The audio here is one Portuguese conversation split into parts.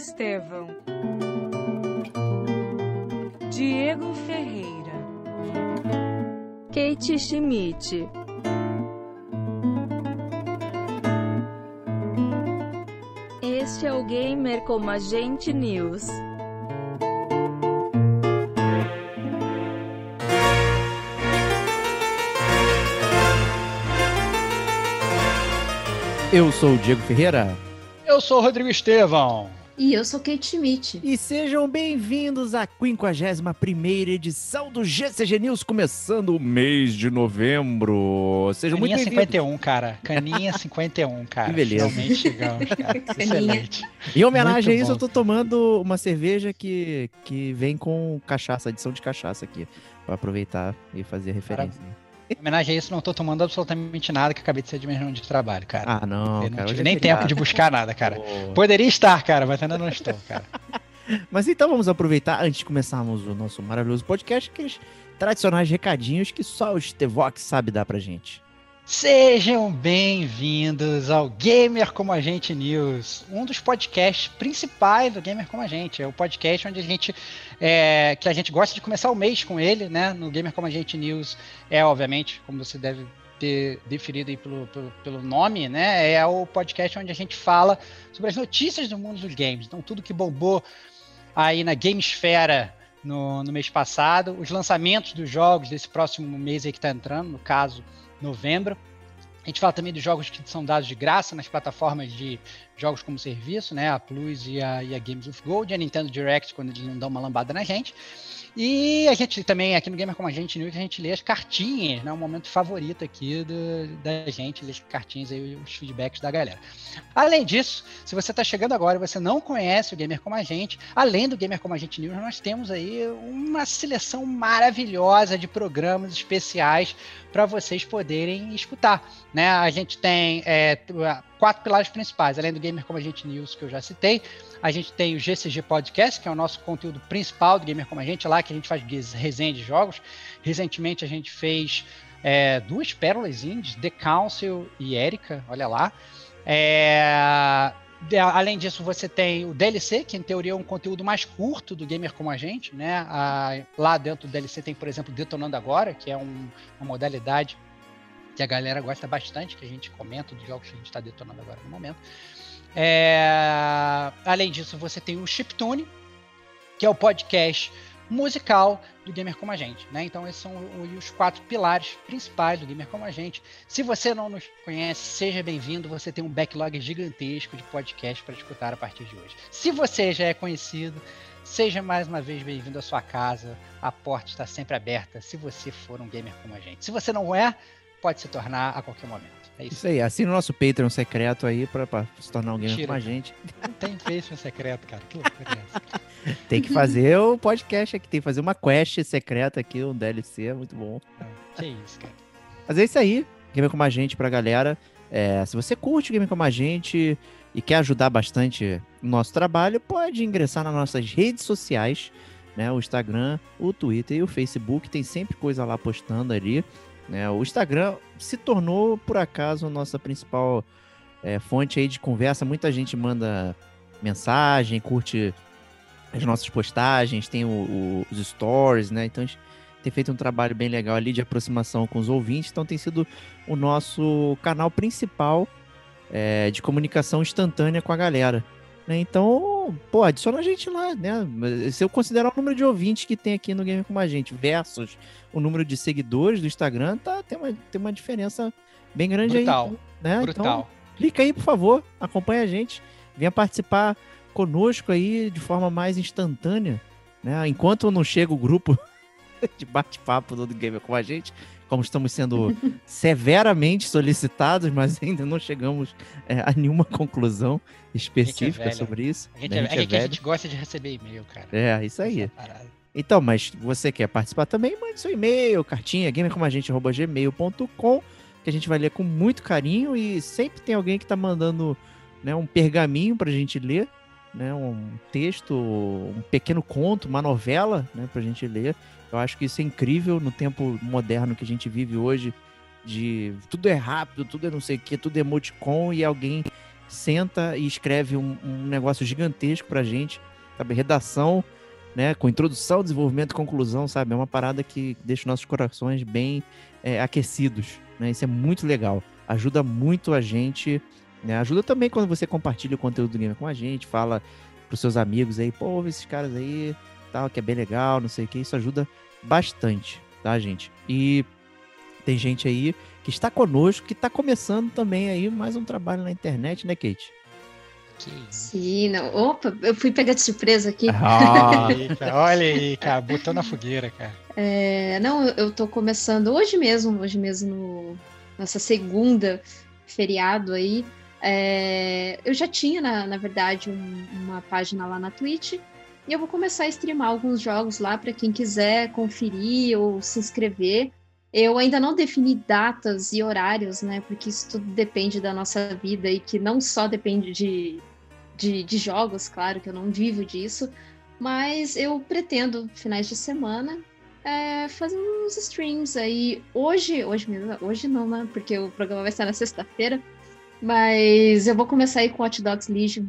Estevão, Diego Ferreira, Kate Schmidt. Este é o Gamer como a gente News. Eu sou o Diego Ferreira. Eu sou o Rodrigo Estevão. E eu sou Kate Schmidt. E sejam bem-vindos à 51 edição do GCG News, começando o mês de novembro. Sejam Caninha muito bem-vindos. 51, cara. Caninha 51, cara. Que beleza. Finalmente chegamos, cara. Excelente. Em homenagem Muito a isso, bom. eu tô tomando uma cerveja que, que vem com cachaça, adição de cachaça aqui, pra aproveitar e fazer referência. Em homenagem a isso, não tô tomando absolutamente nada que acabei de ser de mesmo de trabalho, cara. Ah, não, Eu não cara. tive nem tempo de buscar nada, cara. Poderia estar, cara, mas ainda não estou, cara. Mas então vamos aproveitar, antes de começarmos o nosso maravilhoso podcast, aqueles tradicionais recadinhos que só o Stevox sabe dar pra gente. Sejam bem-vindos ao Gamer Como a Gente News, um dos podcasts principais do Gamer Como a Gente. É o podcast onde a gente é, que a gente gosta de começar o mês com ele, né? No Gamer Como a Gente News é, obviamente, como você deve ter definido aí pelo, pelo, pelo nome, né? É o podcast onde a gente fala sobre as notícias do mundo dos games. Então, tudo que bombou aí na Gamesfera no, no mês passado, os lançamentos dos jogos desse próximo mês aí que está entrando, no caso, novembro. A gente fala também dos jogos que são dados de graça nas plataformas de jogos como serviço, né? A Plus e a, e a Games of Gold, a Nintendo Direct, quando eles não dão uma lambada na gente. E a gente também, aqui no Gamer Como a Gente News, a gente lê as cartinhas, né? O momento favorito aqui do, da gente, ler as cartinhas aí, os feedbacks da galera. Além disso, se você está chegando agora e você não conhece o Gamer Como a Gente, além do Gamer Como a Gente News, nós temos aí uma seleção maravilhosa de programas especiais para vocês poderem escutar. Né? A gente tem é, quatro pilares principais, além do Gamer Como a Gente News, que eu já citei. A gente tem o GCG Podcast, que é o nosso conteúdo principal do Gamer Como a Gente, lá que a gente faz resenha de jogos. Recentemente a gente fez é, duas pérolas indies, The Council e Erika, olha lá. É, além disso, você tem o DLC, que em teoria é um conteúdo mais curto do Gamer Como a Gente. Né? A- lá dentro do DLC tem, por exemplo, Detonando Agora, que é um- uma modalidade que a galera gosta bastante, que a gente comenta dos jogos que a gente está detonando agora no momento. É, Além disso, você tem o Chiptune, que é o podcast musical do Gamer Como a Gente. Né? Então, esses são os quatro pilares principais do Gamer Como a Gente. Se você não nos conhece, seja bem-vindo. Você tem um backlog gigantesco de podcast para escutar a partir de hoje. Se você já é conhecido, seja mais uma vez bem-vindo à sua casa. A porta está sempre aberta se você for um gamer como a gente. Se você não é, pode se tornar a qualquer momento. É isso. Isso aí, assina o nosso Patreon secreto aí pra, pra se tornar um gamer Mentira, com a gente. Não tem Facebook secreto, cara. Que loucura é essa? Tem que fazer o podcast aqui, tem que fazer uma quest secreta aqui, um DLC, é muito bom. Que isso, cara. Mas é isso aí, Gamer Como a Gente pra galera. É, se você curte Gamer Como a Gente e quer ajudar bastante o nosso trabalho, pode ingressar nas nossas redes sociais, né? O Instagram, o Twitter e o Facebook, tem sempre coisa lá postando ali. Né? O Instagram se tornou, por acaso, a nossa principal é, fonte aí de conversa. Muita gente manda mensagem, curte as nossas postagens, tem o- o- os stories, né? Então a gente tem feito um trabalho bem legal ali de aproximação com os ouvintes, então tem sido o nosso canal principal é, de comunicação instantânea com a galera. Né? Então, pô, adiciona a gente lá, né? Se eu considerar o número de ouvintes que tem aqui no Game com a gente versus o número de seguidores do Instagram, tá, tem, uma, tem uma diferença bem grande Brutal. aí. Né? Então, Brutal. clica aí, por favor, acompanha a gente, venha participar conosco aí de forma mais instantânea, né? Enquanto não chega o grupo de bate-papo do Gamer com a gente, como estamos sendo severamente solicitados, mas ainda não chegamos é, a nenhuma conclusão específica velho. sobre isso. A gente, né? é, A gente é é que a gente gosta de receber e-mail, cara. É, isso aí. Parada. Então, mas você quer participar também, mande seu e-mail, cartinha, gamercomagente.gmail.com, que a gente vai ler com muito carinho e sempre tem alguém que tá mandando né, um pergaminho pra gente ler, né, um texto, um pequeno conto, uma novela, né, pra gente ler. Eu acho que isso é incrível no tempo moderno que a gente vive hoje, de tudo é rápido, tudo é não sei o que, tudo é emoticon e alguém senta e escreve um, um negócio gigantesco pra gente, sabe, redação, né, com introdução, desenvolvimento e conclusão, sabe, é uma parada que deixa os nossos corações bem é, aquecidos, né, isso é muito legal, ajuda muito a gente, né, ajuda também quando você compartilha o conteúdo do Gamer com a gente, fala pros seus amigos aí, pô, ouve esses caras aí, tal, que é bem legal, não sei o que, isso ajuda bastante, tá, gente? E tem gente aí que está conosco, que está começando também aí mais um trabalho na internet, né, Kate? Que isso. Sim, não. Opa, eu fui pegar de surpresa aqui. Ah, Olha aí, cara, botou na fogueira, cara. É, não, eu, eu tô começando hoje mesmo, hoje mesmo, no, nessa segunda feriado aí. É, eu já tinha, na, na verdade, um- uma página lá na Twitch. E eu vou começar a streamar alguns jogos lá para quem quiser conferir ou se inscrever. Eu ainda não defini datas e horários, né? Porque isso tudo depende da nossa vida e que não só depende de, de, de jogos, claro, que eu não vivo disso. Mas eu pretendo, finais de semana, é, fazer uns streams aí. Hoje, hoje mesmo, hoje não, né? Porque o programa vai estar na sexta-feira. Mas eu vou começar aí com Hot Dogs Legion.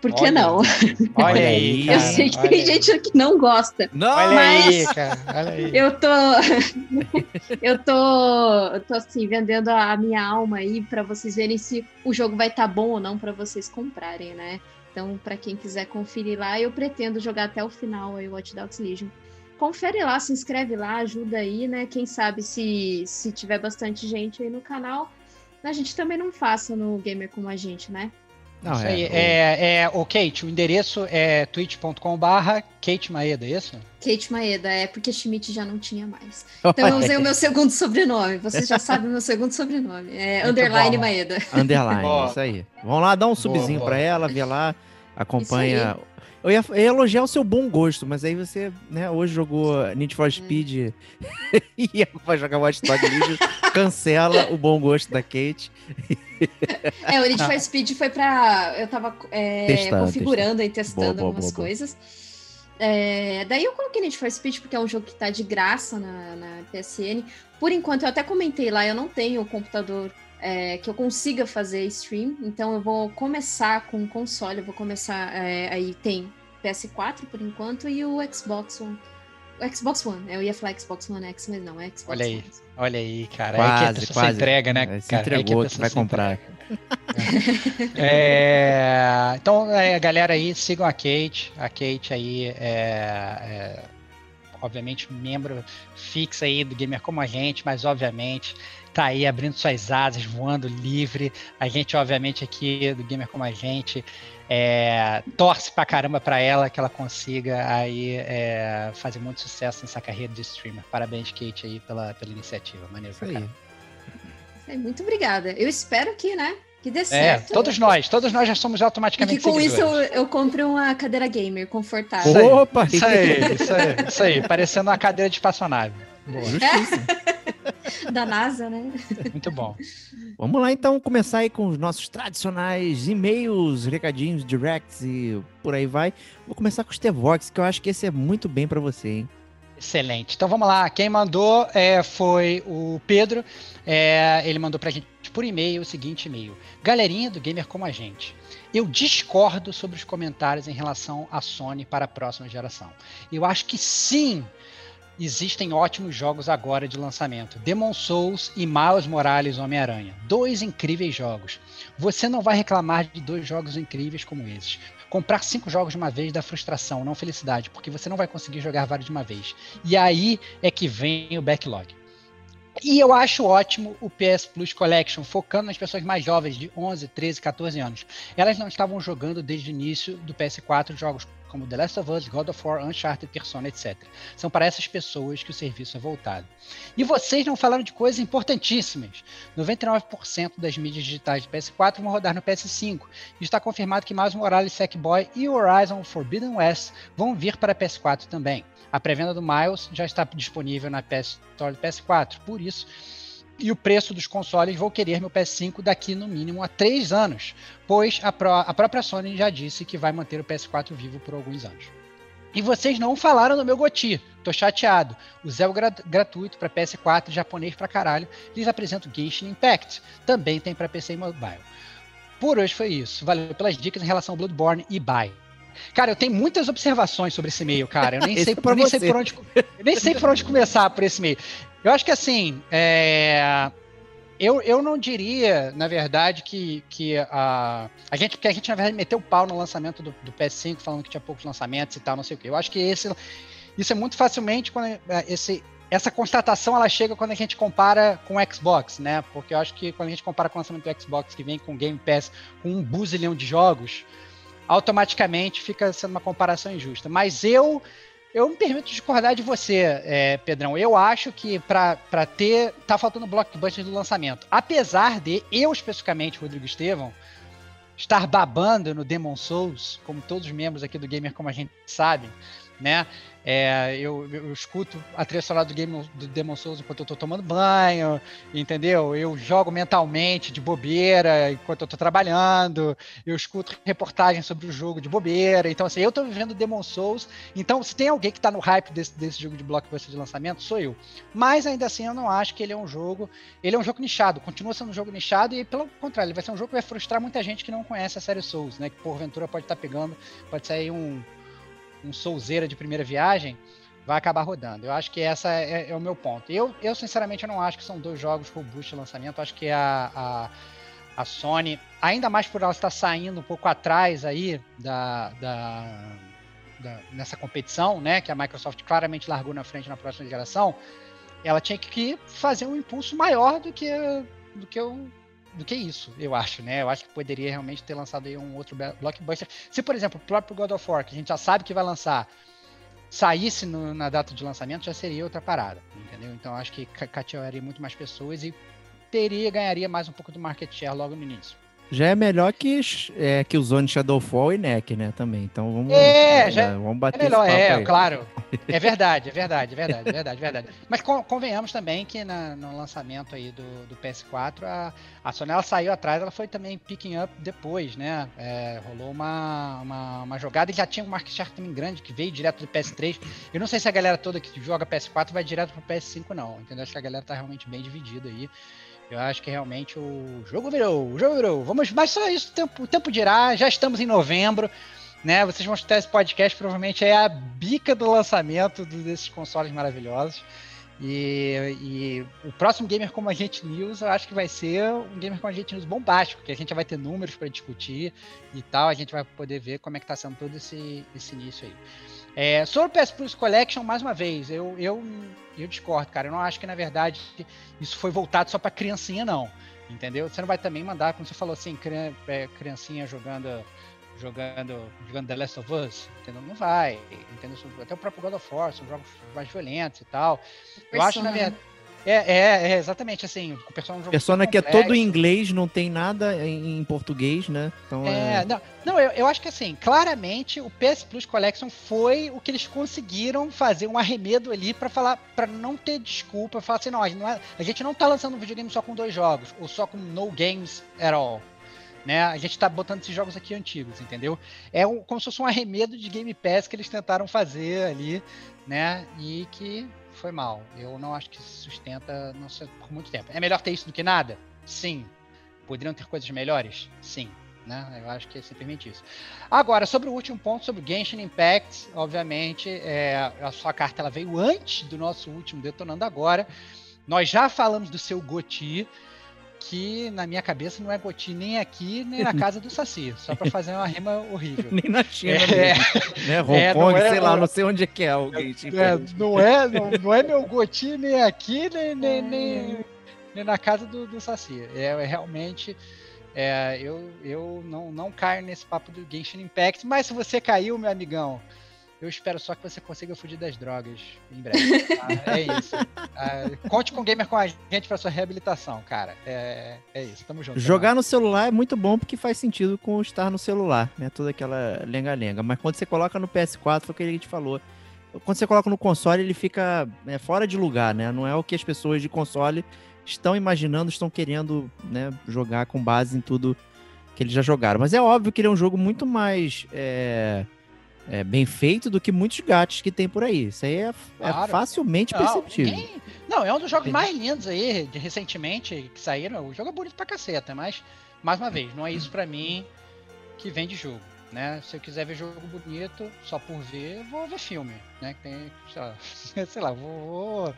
Por que Olha não? Olha Olha aí, cara. eu sei que olha tem aí. gente que não gosta. não! Olha Mas- aí, cara, olha aí. Eu tô. eu tô. Eu tô assim, vendendo a minha alma aí pra vocês verem se o jogo vai estar bom ou não pra vocês comprarem, né? Então, pra quem quiser conferir lá, eu pretendo jogar até o final aí o Watch Dogs Legion. Confere lá, se inscreve lá, ajuda aí, né? Quem sabe se, se tiver bastante gente aí no canal, a gente também não faça no Gamer como a gente, né? Não, Isso aí, o- é, é, o Kate, o endereço é twitch.com barra Kate Maeda, é isso? Kate Maeda, é porque Schmidt já não tinha mais. Então eu usei o meu segundo sobrenome. Vocês já sabem o meu segundo sobrenome. É Muito underline bom. Maeda. Underline, isso aí. Vamos lá, dá um subzinho boa. pra ela, vê lá, acompanha. Eu ia, eu ia elogiar o seu bom gosto, mas aí você, né, hoje jogou Need for Speed e vai jogar Watch Dogs Legion, cancela o bom gosto da Kate. É, o Need for Speed foi pra. Eu tava é, Testando, configurando e testando Boa, boa, algumas boa. coisas. É, daí eu coloquei Need for Speed porque é um jogo que tá de graça na, na PSN. Por enquanto, eu até comentei lá, eu não tenho computador é, que eu consiga fazer stream, então eu vou começar com o console, eu vou começar. é, aí tem PS4 por enquanto e o Xbox One. O Xbox One, eu ia falar Xbox One X, mas não, é Xbox Olha aí. One. Olha aí, cara. que Quase, pessoa quase. se entrega, né, É, se cara? Entregou a que pessoa vai comprar. É, então, é, galera aí, sigam a Kate. A Kate aí é, é, obviamente, membro fixa aí do Gamer Como a Gente, mas obviamente tá aí abrindo suas asas, voando livre. A gente, obviamente, aqui do Gamer Como a Gente é, torce pra caramba pra ela que ela consiga aí é, fazer muito sucesso nessa carreira de streamer. Parabéns, Kate, aí pela, pela iniciativa. Maneiro Isso pra aí. caramba. É, muito obrigada. Eu espero que, né? Que dê É, certo. todos nós, todos nós já somos E automaticamente que com isso eu, eu compre uma cadeira gamer confortável. Isso aí. Opa! Isso aí, isso aí, isso aí, parecendo uma cadeira de espaçonave. Boa, Justíssimo. Da NASA, né? muito bom. Vamos lá então começar aí com os nossos tradicionais e-mails, recadinhos, directs e por aí vai. Vou começar com os Tevox, que eu acho que esse é muito bem pra você, hein? Excelente. Então vamos lá. Quem mandou é, foi o Pedro. É, ele mandou pra gente por e-mail o seguinte e-mail: Galerinha do Gamer como a gente. Eu discordo sobre os comentários em relação à Sony para a próxima geração. Eu acho que sim, existem ótimos jogos agora de lançamento. Demon Souls e Miles Morales Homem-Aranha. Dois incríveis jogos. Você não vai reclamar de dois jogos incríveis como esses. Comprar cinco jogos de uma vez dá frustração, não felicidade, porque você não vai conseguir jogar vários de uma vez. E aí é que vem o backlog. E eu acho ótimo o PS Plus Collection, focando nas pessoas mais jovens, de 11, 13, 14 anos. Elas não estavam jogando desde o início do PS4 jogos como The Last of Us, God of War, Uncharted, Persona, etc. São para essas pessoas que o serviço é voltado. E vocês não falaram de coisas importantíssimas. 99% das mídias digitais de PS4 vão rodar no PS5. E está confirmado que mais Morales Sackboy e Horizon Forbidden West vão vir para PS4 também. A pré-venda do Miles já está disponível na PS Store do PS4. Por isso, e o preço dos consoles vou querer meu PS5 daqui no mínimo a três anos, pois a, pró a própria Sony já disse que vai manter o PS4 vivo por alguns anos. E vocês não falaram no meu Goti. Tô chateado. O Zé gra gratuito para PS4, japonês pra caralho. Lhes apresento Genshin Impact. Também tem para PC e mobile. Por hoje foi isso. Valeu pelas dicas em relação ao Bloodborne e Bye. Cara, eu tenho muitas observações sobre esse e-mail, cara. Eu nem, sei, eu nem sei, por onde, nem sei por onde começar por esse e-mail. Eu acho que assim, é, eu, eu não diria, na verdade, que, que a, a gente, porque a gente, na verdade, meteu o pau no lançamento do, do, PS5, falando que tinha poucos lançamentos e tal, não sei o quê. Eu acho que esse, isso é muito facilmente quando é, esse, essa constatação ela chega quando a gente compara com o Xbox, né? Porque eu acho que quando a gente compara com o lançamento do Xbox, que vem com Game Pass, com um buzilhão de jogos, automaticamente fica sendo uma comparação injusta. Mas eu eu me permito discordar de você, é, Pedrão. Eu acho que para ter. tá faltando blockbuster do lançamento. Apesar de eu, especificamente, Rodrigo Estevão, estar babando no Demon Souls, como todos os membros aqui do Gamer, como a gente sabe, né? É, eu, eu, escuto a trilha sonora do game do Demon Souls enquanto eu tô tomando banho, entendeu? Eu jogo mentalmente de bobeira enquanto eu tô trabalhando, eu escuto reportagens sobre o jogo de bobeira. Então, assim, eu tô vivendo Demon Souls. Então, se tem alguém que tá no hype desse, desse jogo de blockbuster de lançamento, sou eu. Mas ainda assim, eu não acho que ele é um jogo. Ele é um jogo nichado, continua sendo um jogo nichado, e pelo contrário, ele vai ser um jogo que vai frustrar muita gente que não conhece a série Souls, né? Que porventura pode estar tá pegando, pode sair um um Souzeira de primeira viagem, vai acabar rodando. Eu acho que essa é, é, o meu ponto. Eu, eu, sinceramente, não acho que são dois jogos robustos de lançamento. Eu acho que a, a, a, Sony, ainda mais por ela estar saindo um pouco atrás aí da, da, da, nessa competição, né, que a Microsoft claramente largou na frente na próxima geração, ela tinha que fazer um impulso maior do que, do que o do que isso, eu acho, né? Eu acho que poderia realmente ter lançado aí um outro blockbuster. Se, por exemplo, o próprio God of War, que a gente já sabe que vai lançar, saísse no, na data de lançamento, já seria outra parada, entendeu? Então acho que catearia muito mais pessoas e teria, ganharia mais um pouco do market share logo no início. Já é melhor que, é, que o Zone Shadowfall e NEC, né? Também. Então vamos, é, já é, vamos bater é melhor, é, aí. claro. É verdade, é verdade, é verdade, é verdade, é verdade. Mas convenhamos também que na, no lançamento aí do, do PS4, a, a Sony ela saiu atrás, ela foi também picking up depois, né? É, rolou uma, uma, uma, jogada e já tinha um market share também grande que veio direto do PS3. Eu não sei se a galera toda que joga PS4 vai direto pro PS5, não. Entendeu? Acho que a galera tá realmente bem dividida aí. Eu acho que realmente o jogo virou, o jogo virou. Vamos, mas só isso, o tempo, o tempo dirá. Já estamos em novembro, né? Vocês vão escutar esse podcast, provavelmente é a bica do lançamento desses consoles maravilhosos. E, e, o próximo Gamer Como a Gente News, eu acho que vai ser um Gamer Como a Gente News bombástico, que a gente vai ter números para discutir e tal, a gente vai poder ver como é que está sendo todo esse, esse início aí. É, sobre o PS Plus Collection, mais uma vez, eu, eu, eu discordo, cara. Eu não acho que, na verdade, isso foi voltado só para criancinha, não. Entendeu? Você não vai também mandar, como você falou assim, é, criancinha jogando jogando, jogando The Last of Us, entendeu? Não vai, entendeu? Até o próprio God of War, são jogos mais violentos e tal. Eu acho, na verdade, é, é, é, exatamente assim. O Persona, é um Persona que é todo em inglês, não tem nada em, em português, né? Então, é, é... Não, não eu, eu acho que assim, claramente o PS Plus Collection foi o que eles conseguiram fazer um arremedo ali para falar, para não ter desculpa, falar assim, não, a gente não, é, a gente não tá lançando um videogame só com dois jogos, ou só com no games at all. Né? A gente tá botando esses jogos aqui antigos, entendeu? É um, como se fosse um arremedo de Game Pass que eles tentaram fazer ali, né? E que foi mal. Eu não acho que se sustenta não sei, por muito tempo. É melhor ter isso do que nada? Sim. Poderiam ter coisas melhores? Sim. Né? Eu acho que é simplesmente isso. Agora, sobre o último ponto, sobre Genshin Impact, obviamente, é, a sua carta ela veio antes do nosso último Detonando Agora. Nós já falamos do seu Goti, que na minha cabeça não é Goti nem aqui, nem na casa do Saci, só para fazer uma rima horrível. nem na China, é, né? Hong é, Kong, é, sei lá, não sei onde é que é o Genshin. É, não, é, não, não é meu Goti nem aqui, nem, nem, nem, nem na casa do, do Saci. É, é realmente É, eu eu não, não caio nesse papo do Genshin Impact, mas se você caiu, meu amigão, eu espero só que você consiga fugir das drogas em breve. tá? É isso. Ah, conte com o Gamer com a gente pra sua reabilitação, cara. É, é isso, tamo junto. Jogar no celular é muito bom porque faz sentido com estar no celular, né? Toda aquela lenga-lenga. Mas quando você coloca no PS4, foi o que a gente falou. Quando você coloca no console, ele fica né, fora de lugar, né? Não é o que as pessoas de console estão imaginando, estão querendo né, jogar com base em tudo que eles já jogaram. Mas é óbvio que ele é um jogo muito mais é, é, bem feito do que muitos gatos que tem por aí. Isso aí é, é Claro. facilmente Não, perceptível. ninguém- Não, é um dos jogos Entendi. mais lindos aí, de recentemente, que saíram. O jogo é bonito pra caceta, mas, mais uma vez, não é isso pra mim que vem de jogo. Né? Se eu quiser ver jogo bonito, só por ver, vou ver filme, né? Que tem, sei lá, sei lá, vou, vou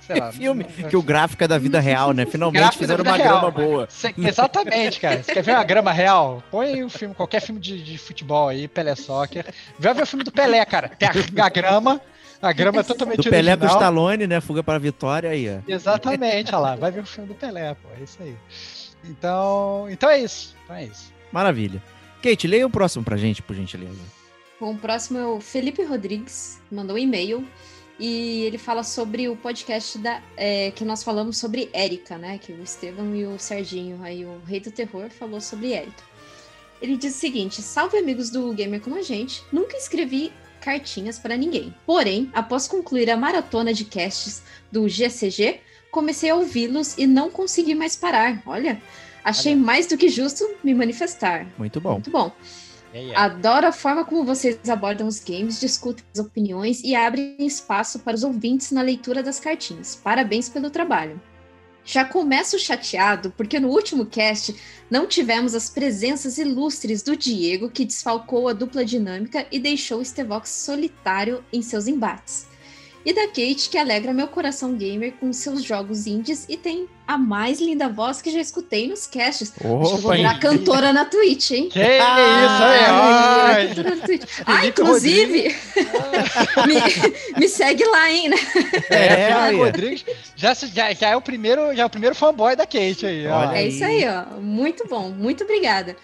sei lá. filme que o gráfico é da vida real, né? Finalmente da fizeram uma real. grama boa. Cê- exatamente, cara. Você quer ver uma grama real? Põe aí um filme, qualquer filme de, de futebol aí, Pelé Soccer. Vai ver o filme do Pelé, cara. Tem a, a grama, a grama é totalmente Do Pelé com o original. Stallone, né? Fuga para a vitória aí, ó. Exatamente, olha lá. Vai ver o filme do Pelé, pô. É isso aí. Então, então é isso. Então é isso. Maravilha. Kate, leia o próximo pra gente, por gentileza. Bom, o próximo é o Felipe Rodrigues, mandou um e-mail e ele fala sobre o podcast da, é, que nós falamos sobre Érica, né? Que o Estevam e o Serginho, aí o Rei do Terror, falou sobre Érica. Ele diz o seguinte: Salve amigos do Gamer como a gente, nunca escrevi cartinhas para ninguém. Porém, após concluir a maratona de casts do GCG, comecei a ouvi-los e não consegui mais parar. Olha, achei mais do que justo me manifestar. Muito bom. Muito bom. E aí, é. Adoro a forma como vocês abordam os games, discutem as opiniões e abrem espaço para os ouvintes na leitura das cartinhas. Parabéns pelo trabalho. Já começo chateado porque no último cast não tivemos as presenças ilustres do Diego, que desfalcou a dupla dinâmica e deixou o Stevox solitário em seus embates. E da Kate, que alegra meu coração gamer com seus jogos indies e tem a mais linda voz que já escutei nos casts. Acho que eu vou Opa, virar cantora na Twitch, hein? Que isso Ah, aí, virar ai. cantora na Twitch. Ah, inclusive, me, me segue lá, hein? né? É, É. Rodrigues já, se- já, já é o primeiro, já é o primeiro fanboy da Kate aí. ó. Olha É aí. isso aí, ó. Muito bom, muito obrigada.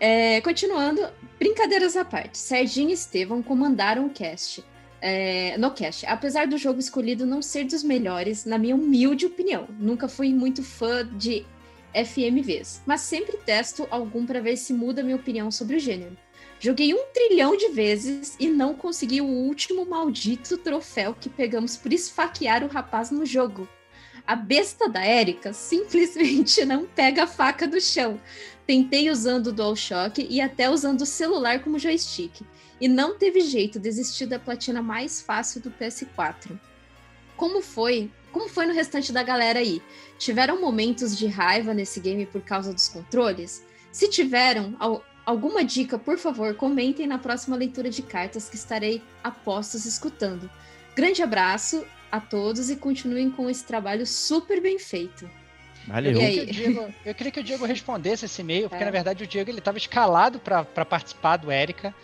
É, continuando, brincadeiras à parte. Serginho e Estevão comandaram o cast. É, no cast. Apesar do jogo escolhido não ser dos melhores, na minha humilde opinião. Nunca fui muito fã de FMVs, mas sempre testo algum para ver se muda minha opinião sobre o gênero. Joguei um trilhão de vezes e não consegui o último maldito troféu que pegamos por esfaquear o rapaz no jogo. A besta da Erika simplesmente não pega a faca do chão. Tentei usando o DualShock e até usando o celular como joystick. E não teve jeito, desisti da platina mais fácil do PS4. Como foi? Como foi no restante da galera aí? Tiveram momentos de raiva nesse game por causa dos controles? Se tiveram, al- alguma dica, por favor, comentem na próxima leitura de cartas que estarei a postos escutando. Grande abraço a todos e continuem com esse trabalho super bem feito. Valeu. Eu queria, que o Diego, eu queria que o Diego respondesse esse e-mail, porque É. na verdade o Diego ele estava escalado para participar do Érica.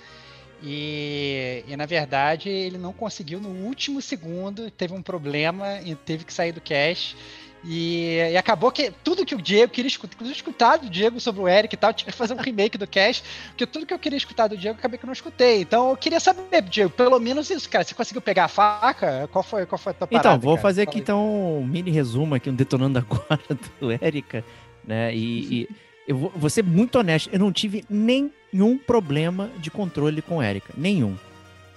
E, e na verdade ele não conseguiu no último segundo, teve um problema e teve que sair do cash. E, e acabou que tudo que o Diego queria escutar, inclusive escutar do Diego sobre o Eric e tal, tive que fazer um remake do cast, porque tudo que eu queria escutar do Diego, acabei que não escutei. Então eu queria saber, Diego, pelo menos isso, cara. Você conseguiu pegar a faca? Qual foi, qual foi a tua parada? Então, vou cara? fazer aqui então um mini resumo aqui, um detonando agora do Érica, né? E, e eu vou, vou ser muito honesto, eu não tive nenhum problema de controle com o Érica. Nenhum.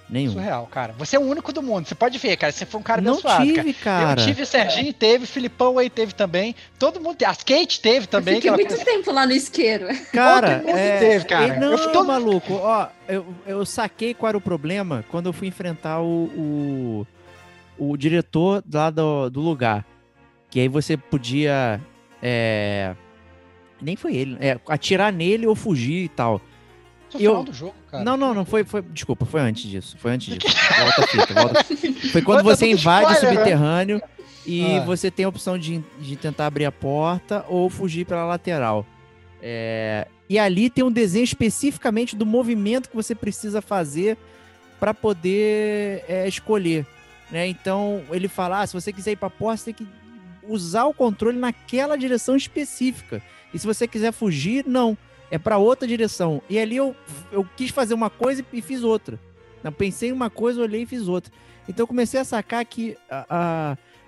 Nenhum. Surreal, cara. Você é o único do mundo. Você pode ver, cara. Você foi um cara não abençoado, tive, cara. cara. Eu tive, o Serginho teve, o Filipão aí teve também. Todo mundo teve. A Kate teve também. eu fiquei muito tempo lá no isqueiro. Cara, Todo é, teve, cara. Não, Eu fui todo- maluco. Ó, eu, eu saquei qual era o problema quando eu fui enfrentar o, o, o diretor lá do, do lugar. Que aí você podia. é, nem foi ele. É, atirar nele ou fugir e tal. Isso é o eu- final do jogo, cara. Não, não, não foi, foi. Desculpa, foi antes disso. Foi antes disso. Volta a fita, volta. Foi quando você invade o spoiler, né? subterrâneo e Ah. você tem a opção de, de tentar abrir a porta ou fugir pela lateral. É, e ali tem um desenho especificamente do movimento que você precisa fazer para poder é, escolher. Né? Então ele fala: ah, se você quiser ir para a porta, você tem que usar o controle naquela direção específica. E se você quiser fugir, não. É para outra direção. E ali eu, eu quis fazer uma coisa e fiz outra. Eu pensei em uma coisa, olhei e fiz outra. Então eu comecei a sacar que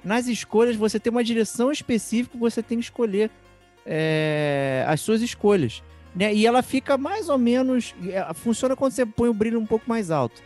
nas escolhas você tem uma direção específica que você tem que escolher é, as suas escolhas. Né? E ela fica mais ou menos. é, Funciona quando você põe o brilho um pouco mais alto.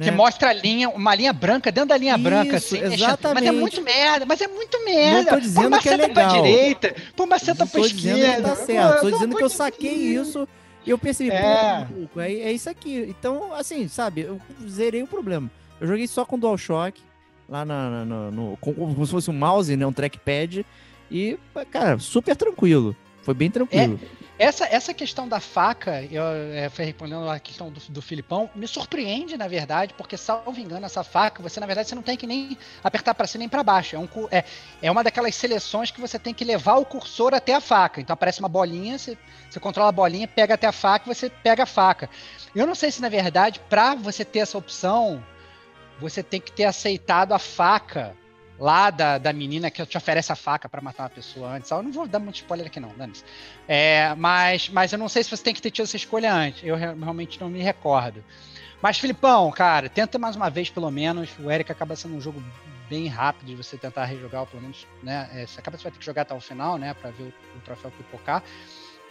Né? Que mostra a linha, uma linha branca dentro da linha Isso, branca, assim. mexendo. Mas é exatamente. muito merda, mas é muito merda. tô dizendo que é seta pra legal. direita, pô, mas seta Não pra esquerda. tá certo, tô dizendo que eu não saquei isso e eu percebi, É. pô, maluco, é, é isso aqui. Então, assim, sabe, eu zerei o problema. Eu joguei só com DualShock, lá na, na- no, com- como se fosse um mouse, né, um trackpad, e, cara, super tranquilo. Foi bem tranquilo. Essa, essa questão da faca, eu é, foi respondendo a questão do, do Filipão, me surpreende, na verdade, porque, salvo engano, essa faca, você, na verdade, você não tem que nem apertar para cima nem para baixo. É, um, é, é uma daquelas seleções que você tem que levar o cursor até a faca. Então aparece uma bolinha, você, você controla a bolinha, pega até a faca você pega a faca. Eu não sei se, na verdade, para você ter essa opção, você tem que ter aceitado a faca lá da, da menina que te oferece a faca para matar uma pessoa antes. Eu não vou dar muito spoiler aqui, não, dane é, mas, mas eu não sei se você tem que ter tido essa escolha antes. Eu re- realmente não me recordo. Mas, Filipão, cara, tenta mais uma vez, pelo menos. O Eric acaba sendo um jogo bem rápido de você tentar rejogar, pelo menos, né? É, você acaba você vai ter que jogar até o final, né? Pra ver o, o troféu pipocar.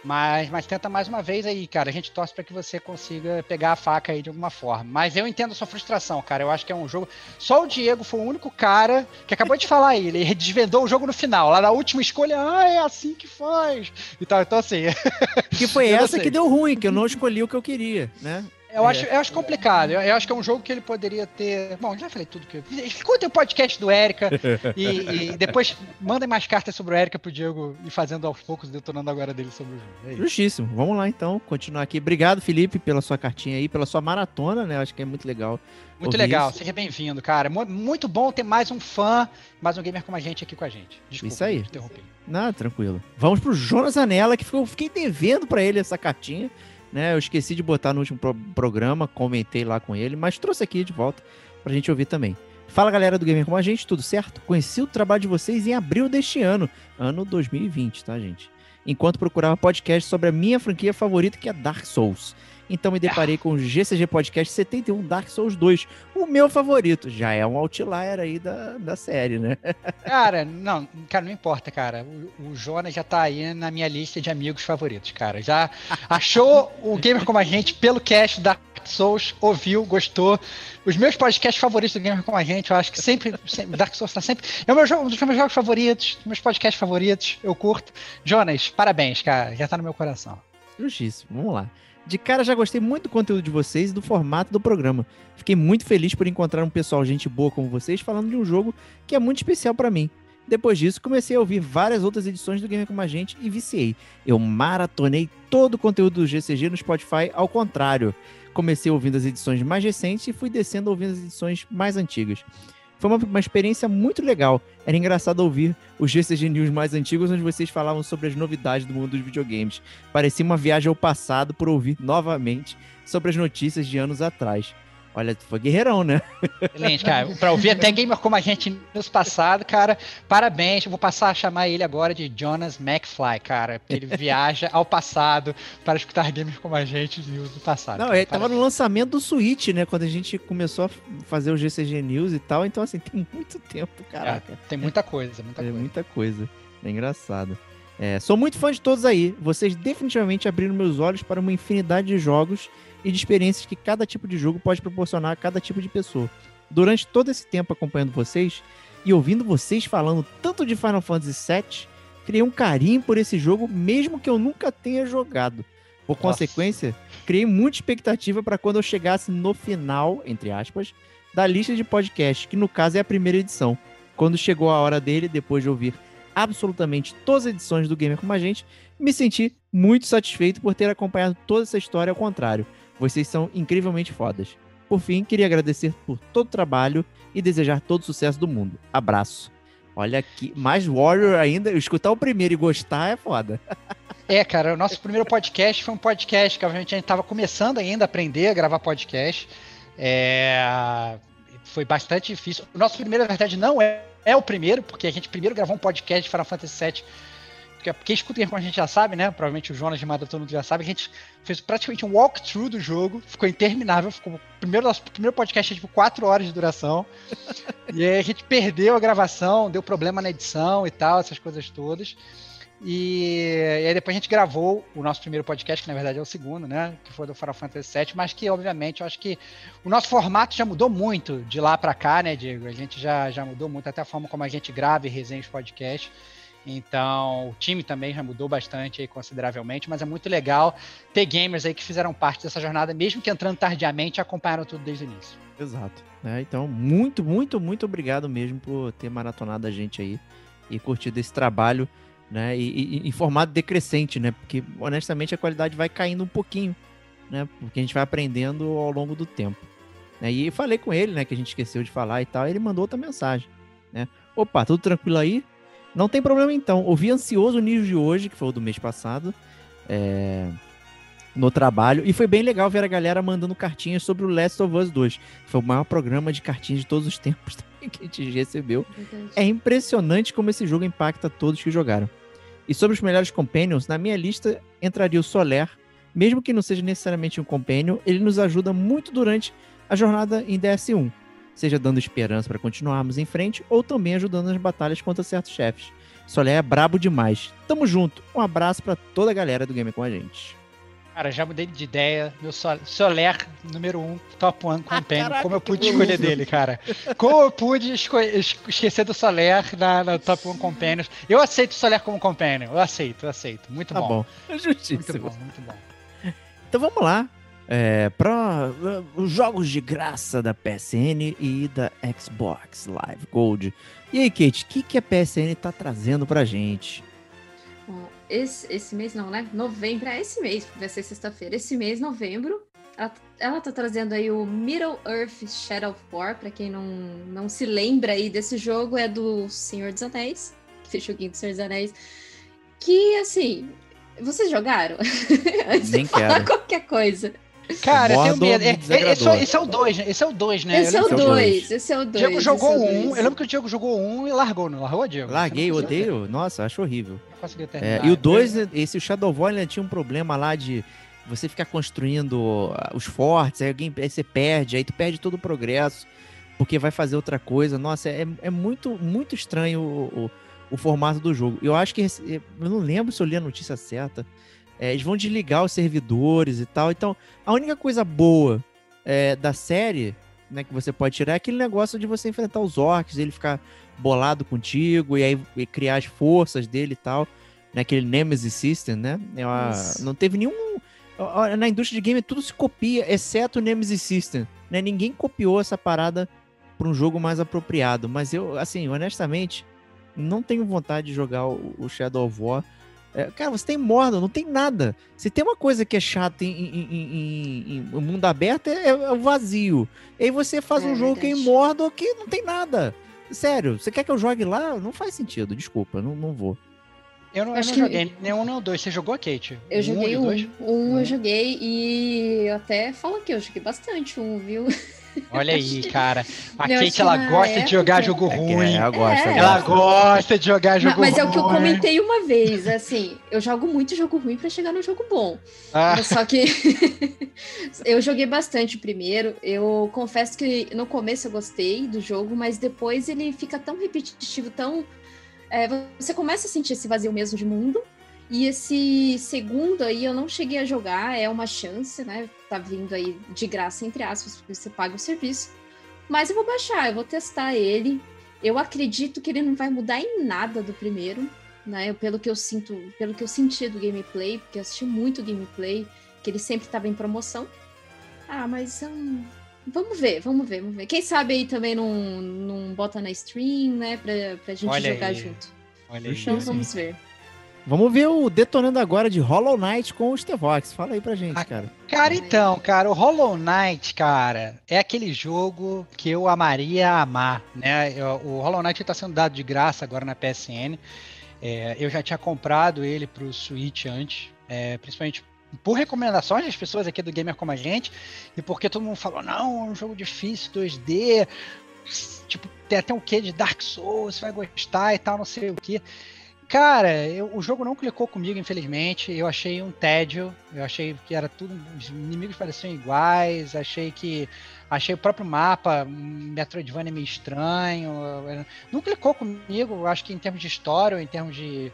Mas, mas tenta mais uma vez aí, cara. A gente torce para que você consiga pegar a faca aí de alguma forma. Mas eu entendo a sua frustração, cara. Eu acho que é um jogo. Só o Diego foi o único cara que acabou de falar aí. Ele desvendou o jogo no final. Lá na última escolha, ah, é assim que faz. E tal. Então, assim, Que foi essa que deu ruim, que eu não escolhi o que eu queria, né? Eu, acho, eu acho complicado. Eu, eu acho que é um jogo que ele poderia ter. Bom, já falei tudo que eu. Escutem o podcast do Erika e, e depois mandem mais cartas sobre o Erika pro Diego e fazendo aos poucos, detonando agora dele sobre o jogo. É. Justíssimo. Vamos lá, então, continuar aqui. Obrigado, Felipe, pela sua cartinha aí, pela sua maratona, né? Acho que é muito legal. Muito legal, isso. seja bem-vindo, cara. Mu- Muito bom ter mais um fã, mais um gamer como a gente aqui com a gente. Desculpa, Isso aí. interrompi. Não, tranquilo. Vamos pro Jonas Anela, que ficou, fiquei devendo pra ele essa cartinha, né? Eu esqueci de botar no último pro- programa, comentei lá com ele, mas trouxe aqui de volta pra gente ouvir também. Fala galera do Gamer Como a Gente, tudo certo? Conheci o trabalho de vocês em abril deste ano, ano 2020, tá, gente? Enquanto procurava podcast sobre a minha franquia favorita, que é Dark Souls. Então me deparei com o GCG Podcast 71 Dark Souls 2, o meu favorito. Já é um outlier aí da, da série, né? Cara, não, cara, não importa, cara. O, o Jonas já tá aí na minha lista de amigos favoritos, cara. Já achou o Gamer como a gente pelo cast da Dark Souls, ouviu, gostou. Os meus podcasts favoritos do Gamer como a gente, eu acho que sempre, sempre Dark Souls tá sempre. É o meu jogo, um dos meus jogos favoritos, meus podcasts favoritos, eu curto. Jonas, parabéns, cara. Já tá no meu coração. Justíssimo, vamos lá. De cara já gostei muito do conteúdo de vocês e do formato do programa. Fiquei muito feliz por encontrar um pessoal gente boa como vocês falando de um jogo que é muito especial pra mim. Depois disso, comecei a ouvir várias outras edições do Gamer Como a Gente e viciei. Eu maratonei todo o conteúdo do GCG no Spotify, ao contrário. Comecei ouvindo as edições mais recentes e fui descendo ouvindo as edições mais antigas. Foi uma, uma experiência muito legal. Era engraçado ouvir os GCG News mais antigos, onde vocês falavam sobre as novidades do mundo dos videogames. Parecia uma viagem ao passado por ouvir novamente sobre as notícias de anos atrás. Olha, foi guerreirão, né? Excelente, cara. Pra ouvir até gamer como a gente nos passado, cara, parabéns. Eu vou passar a chamar ele agora de Jonas McFly, cara. Porque ele viaja ao passado para escutar gamers como a gente news do passado. Não, cara. ele tava no lançamento do Switch, né? Quando a gente começou a fazer o GCG News e tal. Então, assim, tem muito tempo, caraca. Tem muita coisa, muita É coisa. muita coisa. É engraçado. É, sou muito fã de todos aí. Vocês definitivamente abriram meus olhos para uma infinidade de jogos e de experiências que cada tipo de jogo pode proporcionar a cada tipo de pessoa. Durante todo esse tempo acompanhando vocês e ouvindo vocês falando tanto de Final Fantasy VII, criei um carinho por esse jogo, mesmo que eu nunca tenha jogado. Por Nossa. consequência, criei muita expectativa para quando eu chegasse no final, entre aspas, da lista de podcast, que no caso é a primeira edição. Quando chegou a hora dele, depois de ouvir absolutamente todas as edições do Gamer Como a Gente, me senti muito satisfeito por ter acompanhado toda essa história ao contrário. Vocês são incrivelmente fodas. Por fim, queria agradecer por todo o trabalho e desejar todo o sucesso do mundo. Abraço. Olha aqui, mais Warrior ainda, escutar o primeiro e gostar é foda. É, cara, o nosso primeiro podcast foi um podcast que obviamente a gente estava começando ainda a aprender a gravar podcast. É, Foi bastante difícil. O nosso primeiro, na verdade, não é, é o primeiro, porque a gente primeiro gravou um podcast de Final Fantasy VII porque quem escuta como a gente já sabe, né? Provavelmente o Jonas de Mada todo mundo já sabe, a gente fez praticamente um walkthrough do jogo, ficou interminável, ficou primeiro nosso primeiro podcast tipo quatro horas de duração. e aí a gente perdeu a gravação, deu problema na edição e tal, essas coisas todas. E, e, aí depois a gente gravou o nosso primeiro podcast, que na verdade é o segundo, né? Que foi do Final Fantasy VII, mas que obviamente eu acho que o nosso formato já mudou muito de lá para cá, né, Diego? A gente já, já mudou muito, até a forma como a gente grava e resenha os podcasts. Então, o time também já mudou bastante aí, consideravelmente, mas é muito legal ter gamers aí que fizeram parte dessa jornada, mesmo que entrando tardiamente, acompanharam tudo desde o início. Exato. Né? Então, muito, muito, muito obrigado mesmo por ter maratonado a gente aí e curtido esse trabalho, né? E, e em formato decrescente, né? Porque, honestamente, a qualidade vai caindo um pouquinho, né? Porque a gente vai aprendendo ao longo do tempo. Né? E falei com ele, né? Que a gente esqueceu de falar e tal. ele mandou outra mensagem, né? Opa, tudo tranquilo aí? Não tem problema então. Ouvi ansioso o nível de hoje, que foi o do mês passado, é... no trabalho. E foi bem legal ver a galera mandando cartinhas sobre o Last of Us 2. Foi o maior programa de cartinhas de todos os tempos que a gente recebeu. É impressionante como esse jogo impacta todos que jogaram. E sobre os melhores companions, na minha lista entraria o Soler. Mesmo que não seja necessariamente um companion, ele nos ajuda muito durante a jornada em DS1 seja dando esperança para continuarmos em frente ou também ajudando nas batalhas contra certos chefes. Solé é brabo demais. Tamo junto. Um abraço para toda a galera do Game com a gente. Cara, já mudei de ideia. Meu Soler número 1, um, top 1 companion. Ah, como eu pude escolher dele, cara? Como eu pude esquecer do Soler na, na top 1 companion? Eu aceito o Soler como companion. Eu aceito, eu aceito. Muito tá bom. bom. Justíssimo. Muito bom, muito bom. Então vamos lá é, para uh, os jogos de graça da PSN e da Xbox Live Gold. E aí, Kate, o que, que a PSN tá trazendo pra gente? Esse, esse mês não, né? Novembro, é esse mês, vai ser sexta-feira. Esse mês, novembro, ela, ela tá trazendo aí o Middle Earth Shadow of War, pra quem não, não se lembra aí desse jogo, é do Senhor dos Anéis, que fez joguinho do Senhor dos Anéis, que, assim, vocês jogaram? Antes Nem de falar quero. qualquer coisa. Cara, eu tenho medo. É, é, esse, esse, é o 2, né? Esse é o 2, né? Esse é o 2, esse é o 2. Diego jogou um. Eu lembro que o Diego jogou um e largou, não largou, Diego? Larguei, odeio. Nossa, acho horrível. É, e o 2, esse o Shadow ainda tinha um problema lá de você ficar construindo ah, os fortes, aí, alguém, aí você perde, aí tu perde todo o progresso, porque vai fazer outra coisa. Nossa, é, é muito, muito estranho o, o, o formato do jogo. Eu acho que. Eu não lembro se eu li a notícia certa é, eles vão desligar os servidores e tal. Então, a única coisa boa é, da série, né, que você pode tirar é aquele negócio de você enfrentar os orcs, ele ficar bolado contigo e aí e criar as forças dele e tal. Né, aquele Nemesis System, né? É não teve nenhum. Na indústria de game tudo se copia, exceto o Nemesis System. Né? Ninguém copiou essa parada para um jogo mais apropriado. Mas eu, assim, honestamente, não tenho vontade de jogar o Shadow of War é, cara, você tem morda, não tem nada. Se tem uma coisa que é chata em, em, em, em mundo aberto, é, é, o vazio. E aí você faz é, um jogo verdade. que é morda que não tem nada. Sério, você quer que eu jogue lá? Não faz sentido, desculpa, não, não vou. Eu não, eu não joguei nenhum nem o dois. Você jogou, Kate? Eu um joguei um. Um, um eu joguei e eu até falo aqui, eu joguei bastante um, viu? Olha aí, cara. A Kate, ela gosta época... de jogar jogo ruim. É, ela gosta. É. Ela gosta de jogar jogo mas, ruim. Mas é o que eu comentei uma vez, assim, eu jogo muito jogo ruim para chegar no jogo bom. Ah. Só que eu joguei bastante primeiro. Eu confesso que no começo eu gostei do jogo, mas depois ele fica tão repetitivo, tão... É, você começa a sentir esse vazio mesmo de mundo, e esse segundo aí eu não cheguei a jogar, é uma chance, né? Tá vindo aí de graça, entre aspas, porque você paga o serviço. Mas eu vou baixar, eu vou testar ele. Eu acredito que ele não vai mudar em nada do primeiro, né? Pelo que eu sinto, pelo que eu senti do gameplay, porque eu assisti muito gameplay, que ele sempre estava em promoção. Ah, mas um, vamos ver, vamos ver, vamos ver. Quem sabe aí também não, não bota na stream, né? Pra, pra gente Olha jogar aí. junto. Olha então aí. vamos ver. Vamos ver o detonando agora de Hollow Knight com o Stevox. Fala aí pra gente, ah, cara. Cara, então, cara, o Hollow Knight, cara, é aquele jogo que eu amaria amar, né? O Hollow Knight está sendo dado de graça agora na PSN. É, eu já tinha comprado ele pro Switch antes, é, principalmente por recomendações das pessoas aqui do Gamer Como a Gente, e porque todo mundo falou, não, é um jogo difícil, 2D, tipo, tem até um quê de Dark Souls, você vai gostar e tal, não sei o que. Cara, eu- o jogo não clicou comigo, infelizmente. Eu achei um tédio. Eu achei que era tudo. Os inimigos pareciam iguais. Achei que. Achei o próprio mapa, um Metroidvania meio estranho. Não clicou comigo, acho que em termos de história, em termos de.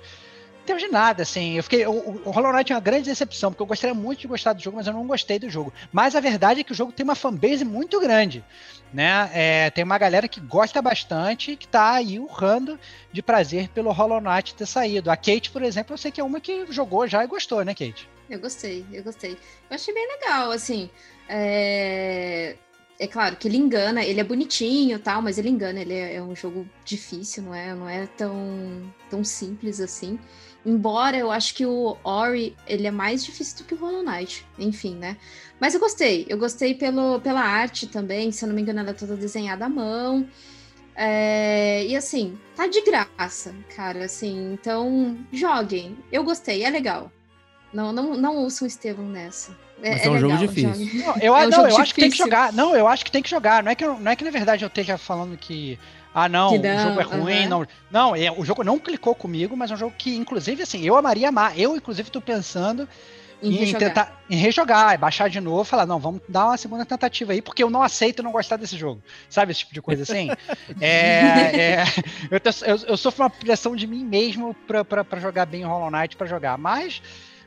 Em termos de nada, assim. Eu fiquei. O- o Hollow Knight é uma grande decepção, porque eu gostaria muito de gostar do jogo, mas eu não gostei do jogo. Mas a verdade é que o jogo tem uma fanbase muito grande. Né? É, tem uma galera que gosta bastante que tá aí urrando de prazer pelo Hollow Knight ter saído. A Kate, por exemplo, eu sei que é uma que jogou já e gostou, né, Kate? Eu gostei, eu gostei. Eu achei bem legal, assim. É, é claro que ele engana, ele é bonitinho tal, mas ele engana, ele é, é um jogo difícil, não é? Não é tão, tão simples assim. Embora eu acho que o Ori, ele é mais difícil do que o Hollow Knight, enfim, né? Mas eu gostei, eu gostei pelo, pela arte também, se eu não me engano, ela é toda desenhada à mão. É, e assim, tá de graça, cara, assim, então joguem. Eu gostei, é legal. Não, não, não ouçam o Estevão nessa. Mas é um jogo difícil. Não, eu, É um não, jogo eu acho que tem que difícil. jogar. Não, eu acho que tem que jogar. Não é que, eu- não é que na verdade eu esteja falando que. Ah, não, o jogo é ruim. Não, não é, o jogo não clicou comigo, mas é um jogo que, inclusive, assim, eu amaria amar. Eu, inclusive, tô pensando Em em, rejogar. tentar em rejogar, baixar de novo, falar, não, vamos dar uma segunda tentativa aí, porque eu não aceito não gostar desse jogo. Sabe esse tipo de coisa assim? é, é, eu, eu, eu sofro uma pressão de mim mesmo pra, pra, pra jogar bem o Hollow Knight, pra jogar, mas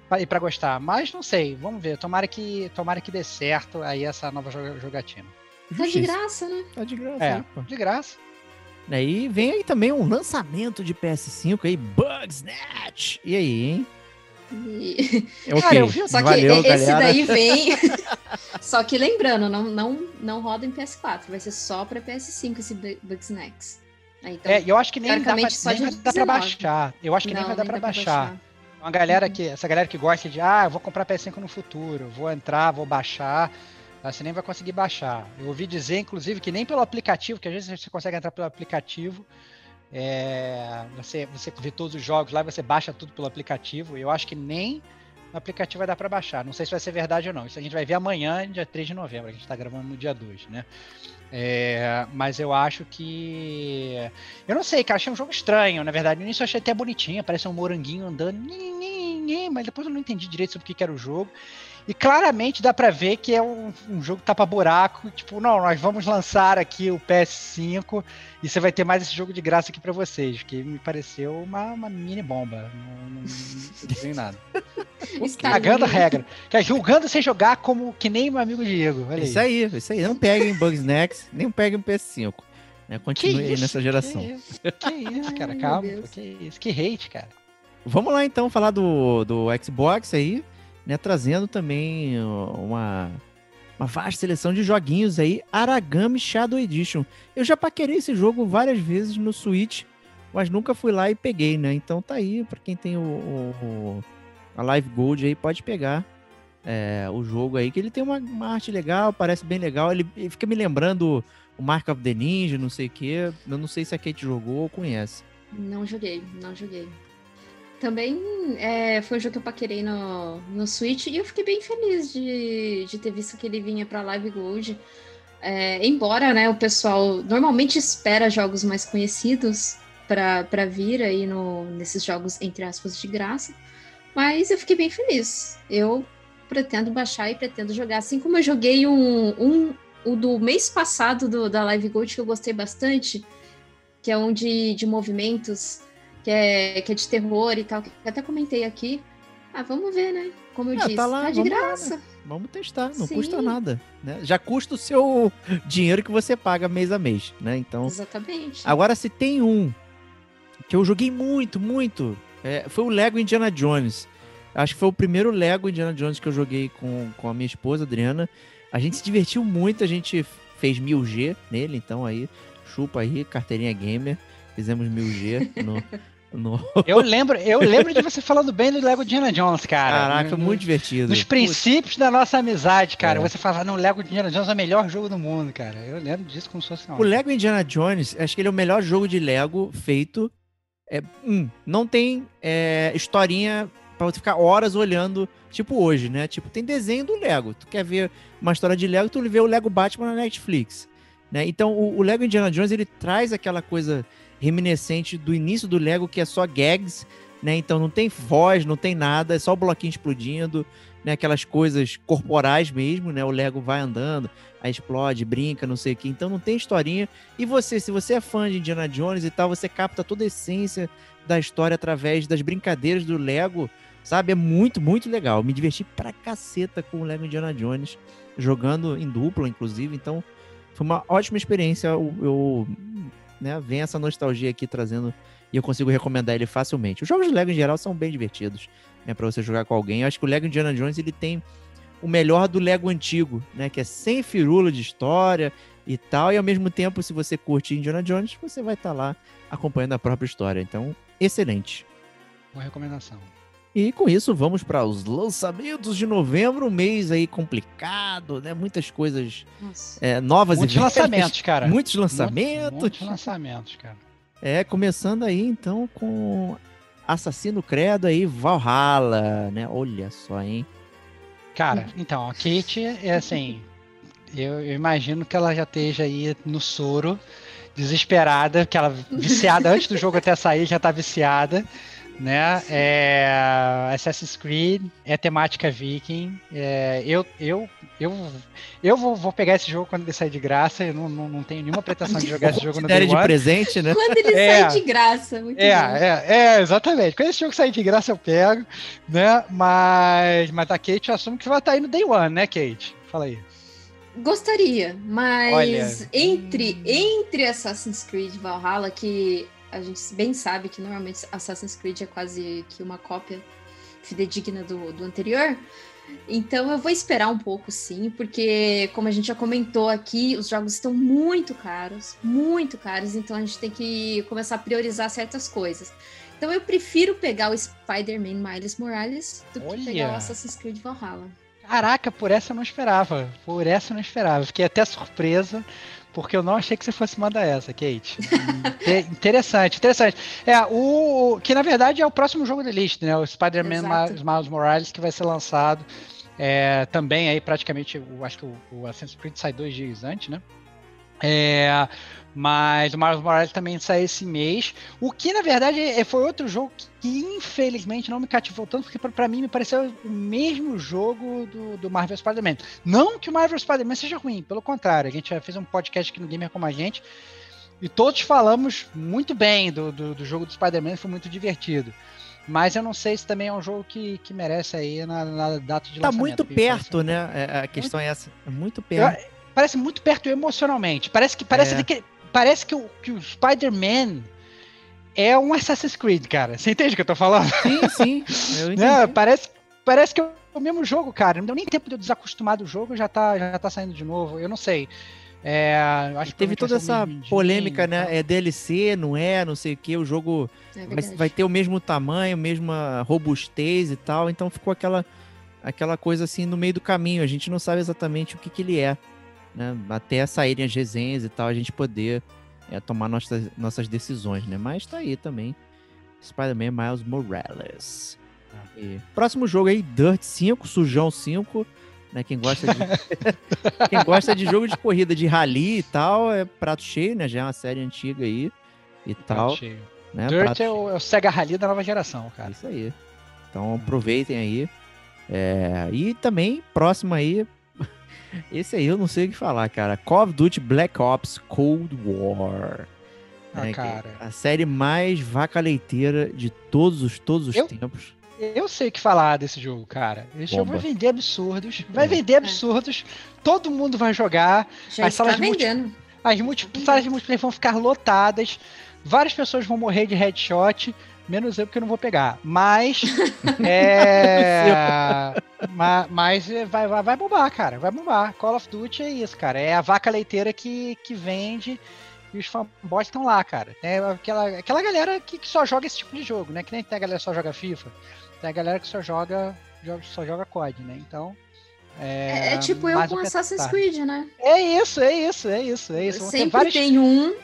pra- e pra gostar, mas não sei, vamos ver, tomara que tomara que dê certo aí essa nova joga- jogatina. Tá de graça, né? Tá de graça. É, aí, pô. de graça. Aí vem aí também um lançamento de PS5 aí, Bugsnatch. E aí, hein? E- É o Cara, eu vi- Só que Valeu, esse galera. daí vem. Só que lembrando, não, não, não roda em PS4, vai ser só pra PS5 esse Bu- Bugsnax. Aí, então, É, e eu acho que nem, dá pra, só nem dar pra 19. baixar. Eu acho que nem não, vai dar nem pra dá baixar. Uma galera Uhum. que, essa galera que gosta de, ah, eu vou comprar PS5 no futuro, vou entrar, vou baixar, você nem vai conseguir baixar. Eu ouvi dizer, inclusive, que nem pelo aplicativo, que às vezes você consegue entrar pelo aplicativo, é, você, você vê todos os jogos lá, você baixa tudo pelo aplicativo. Eu acho que nem no aplicativo vai dar para baixar. Não sei se vai ser verdade ou não. Isso a gente vai ver amanhã, dia 3 de novembro. A gente está gravando no dia 2, né? É, mas eu acho que. Eu não sei, cara, achei um jogo estranho, na verdade. No início eu achei até bonitinho, parece um moranguinho andando, mas depois eu não entendi direito sobre o que era o jogo. E claramente dá pra ver que é um, um jogo tapa-buraco. Tipo, não, nós vamos lançar aqui o PS5 e você vai ter mais esse jogo de graça aqui pra vocês, que me pareceu uma, uma mini bomba. Não, não, não nada. Cagando a regra. Cara, Julgando sem jogar como que nem meu amigo Diego. Olha Isso aí, isso aí. Não peguem Bugsnax, nem peguem PS5. Né? Que Continue aí nessa geração. Que isso, que isso, cara, calma. Que isso, que hate, cara. Vamos lá então falar do, do Xbox aí, né? Trazendo também ó, uma, uma vasta seleção de joguinhos aí. Aragami Shadow Edition. Eu já paquerei esse jogo várias vezes no Switch, mas nunca fui lá e peguei, né? Então tá aí, pra quem tem o- o- a Live Gold aí, pode pegar é, o jogo aí, que ele tem uma, uma arte legal, parece bem legal. Ele, ele fica me lembrando o Mark of the Ninja, não sei o quê. Eu não sei se a Kate jogou ou conhece. Não joguei, não joguei. Também é, foi um jogo que eu paquerei no, no Switch e eu fiquei bem feliz de, de ter visto que ele vinha para Live Gold. É, embora né, o pessoal normalmente espera jogos mais conhecidos para vir aí no, nesses jogos, entre aspas, de graça. Mas eu fiquei bem feliz. Eu pretendo baixar e pretendo jogar. Assim como eu joguei um, um o do mês passado do, da Live Gold, que eu gostei bastante, que é um de, de movimentos, que é, que é de terror e tal, que até comentei aqui. Ah, vamos ver, né? Como eu Ah, disse, tá lá, de vamos lá, graça. Vamos testar, não Sim. custa nada, né? Já custa o seu dinheiro que você paga mês a mês, né? Então, Exatamente. agora se tem um que eu joguei muito, muito, é, foi o Lego Indiana Jones. Acho que foi o primeiro Lego Indiana Jones que eu joguei com, com a minha esposa, Adriana. A gente se divertiu muito, a gente fez 1000G nele, então aí, chupa aí, carteirinha gamer. Fizemos 1000G no, no... Eu lembro, eu lembro de você falando bem do Lego Indiana Jones, cara. Caraca, No- muito divertido. Nos princípios da nossa amizade, cara. É. Você falava, não, Lego Indiana Jones é o melhor jogo do mundo, cara. Eu lembro disso como se fosse O. Lego Indiana Jones, acho que ele é o melhor jogo de Lego feito. É, um, não tem é, historinha pra você ficar horas olhando, tipo hoje, né? Tipo, tem desenho do Lego. Tu quer ver uma história de Lego, tu vê o Lego Batman na Netflix. Né? Então, o, o Lego Indiana Jones, ele traz aquela coisa reminiscente do início do Lego, que é só gags, né? Então não tem voz, não tem nada, é só o bloquinho explodindo, né? Aquelas coisas corporais mesmo, né? O Lego vai andando, aí explode, brinca, não sei o que. Então não tem historinha. E você, se você é fã de Indiana Jones e tal, você capta toda a essência da história através das brincadeiras do Lego, sabe? É muito, muito legal. Me diverti pra caceta com o Lego Indiana Jones, jogando em dupla, inclusive. Então foi uma ótima experiência. Eu, eu né, vem essa nostalgia aqui trazendo e eu consigo recomendar ele facilmente. Os jogos de Lego em geral são bem divertidos, né, para você jogar com alguém. Eu acho que o Lego Indiana Jones ele tem o melhor do Lego antigo, né, que é sem firula de história e tal, e ao mesmo tempo, se você curte Indiana Jones, você vai estar tá lá acompanhando a própria história. Então, excelente. Boa recomendação. E com isso, vamos para os lançamentos de novembro, um mês aí complicado, né? Muitas coisas é, novas Muitos e lançamentos, cara. Muitos lançamentos. Muitos lançamentos, cara. É, começando aí então com Assassino Credo aí, Valhalla, né? Olha só, hein? Cara, então, a Kate é assim. Eu, eu imagino que ela já esteja aí no soro, desesperada, que ela viciada antes do jogo até sair, já tá viciada né? É, Assassin's Creed é temática viking. É, eu, eu, eu, eu vou, vou, pegar esse jogo quando ele sair de graça. Eu não, não, não tenho nenhuma pretensão de jogar esse jogo no Day de One. presente, né? Quando ele é, sai de graça, muito é, é, é, exatamente. Quando esse jogo sair de graça eu pego, né? Mas, mas a Kate assume que vai estar aí no Day One, né, Kate? Fala aí. Gostaria, mas Olha, entre, entre Assassin's Creed Valhalla, que a gente bem sabe que normalmente Assassin's Creed é quase que uma cópia fidedigna do, do anterior. Então eu vou esperar um pouco sim, porque como a gente já comentou aqui, os jogos estão muito caros, muito caros, então a gente tem que começar a priorizar certas coisas. Então eu prefiro pegar o Spider-Man Miles Morales do Olha. que pegar o Assassin's Creed Valhalla. Caraca, por essa eu não esperava. Por essa eu não esperava. Fiquei até surpresa porque eu não achei que você fosse mandar essa, Kate. interessante, interessante. É, o que na verdade é o próximo jogo da lista, né? O Spider-Man Miles Morales, que vai ser lançado é, também aí praticamente, eu acho que o, o Assassin's Creed sai dois dias antes, né? É, mas o Miles Morales também sai esse mês. O que, na verdade, é, foi outro jogo que, infelizmente, não me cativou tanto, porque para mim me pareceu o mesmo jogo do, do Marvel Spider-Man. Não que o Marvel Spider-Man seja ruim, pelo contrário. A gente já fez um podcast aqui no Gamer Como a Gente e todos falamos muito bem do, do, do jogo do Spider-Man, foi muito divertido. Mas eu não sei se também é um jogo que, que merece aí na, na data de tá lançamento. Tá muito perto, né? É, a questão muito... é essa. É muito perto. Eu, parece muito perto emocionalmente. Parece que parece é. que parece que o, que o Spider-Man é um Assassin's Creed, cara. Você entende o que eu tô falando? Sim, sim. Eu Não, parece parece que é o mesmo jogo, cara. Não deu nem tempo de eu desacostumar do jogo, já tá já tá saindo de novo. Eu não sei. É, acho que teve toda essa polêmica, né? É DLC, não é, não sei o que. O jogo é vai, vai, ter o mesmo tamanho, mesma robustez e tal. Então ficou aquela, aquela coisa assim no meio do caminho. A gente não sabe exatamente o que, que ele é né? Até saírem as resenhas e tal, a gente poder é, tomar nossas, nossas decisões, né? Mas tá aí também. Spider-Man Miles Morales. Ah. E, próximo jogo aí, Dirt 5, Sujão 5. Né? Quem gosta de. Quem gosta de jogo de corrida de rally e tal, é prato cheio, né? Já é uma série antiga aí e prato tal. Cheio. Né? Dirt é, o, é o Sega Rally da nova geração, cara. Isso aí. Então aproveitem aí. É, e também, próximo aí, esse aí eu não sei o que falar, cara. Call of Duty Black Ops Cold War. Ah, né, cara. A série mais vaca leiteira de todos os, todos os eu, tempos. Eu sei o que falar desse jogo, cara. Esse jogo vai vender absurdos. Vai vender absurdos. Todo mundo vai jogar. Já as salas vendendo. Multi, as multi, salas de multiplayer vão ficar lotadas. Várias pessoas vão morrer de headshot. Menos eu, porque eu não vou pegar. Mas. é. mas, mas vai, vai, vai bombar, cara. Vai bombar. Call of Duty é isso, cara. É a vaca leiteira que, que vende e os fanboys estão lá, cara. É aquela, aquela galera que, que, só joga esse tipo de jogo, né? Que nem tem a galera que só joga FIFA. Tem a galera que só joga, joga só joga COD, né? Então. É, é, é tipo eu com Assassin's Creed, né? É isso, é isso, é isso, é isso. Sempre vários... tem um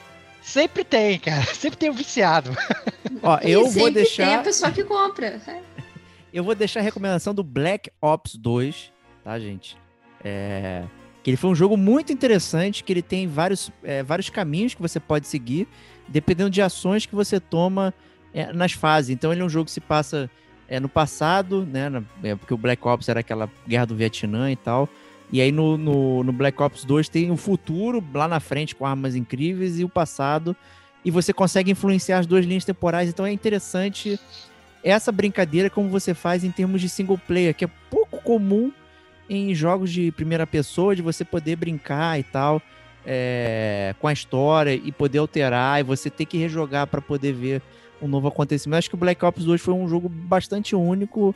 Sempre tem, cara. Sempre tem o um viciado. Ó, eu vou deixar. Tem a pessoa que compra. Eu vou deixar a recomendação do Black Ops 2, tá, gente? É... Que ele foi um jogo muito interessante, que ele tem vários, é, vários caminhos que você pode seguir, dependendo de ações que você toma é, nas fases. Então ele é um jogo que se passa é, no passado, né? na- é, porque o Black Ops era aquela guerra do Vietnã e tal. E aí no, no, no Black Ops 2 tem o futuro lá na frente com armas incríveis e o passado. E você consegue influenciar as duas linhas temporais. Então é interessante essa brincadeira como você faz em termos de single player, que é pouco comum em jogos de primeira pessoa, de você poder brincar e tal é, com a história e poder alterar e você ter que rejogar para poder ver um novo acontecimento. Acho que o Black Ops 2 foi um jogo bastante único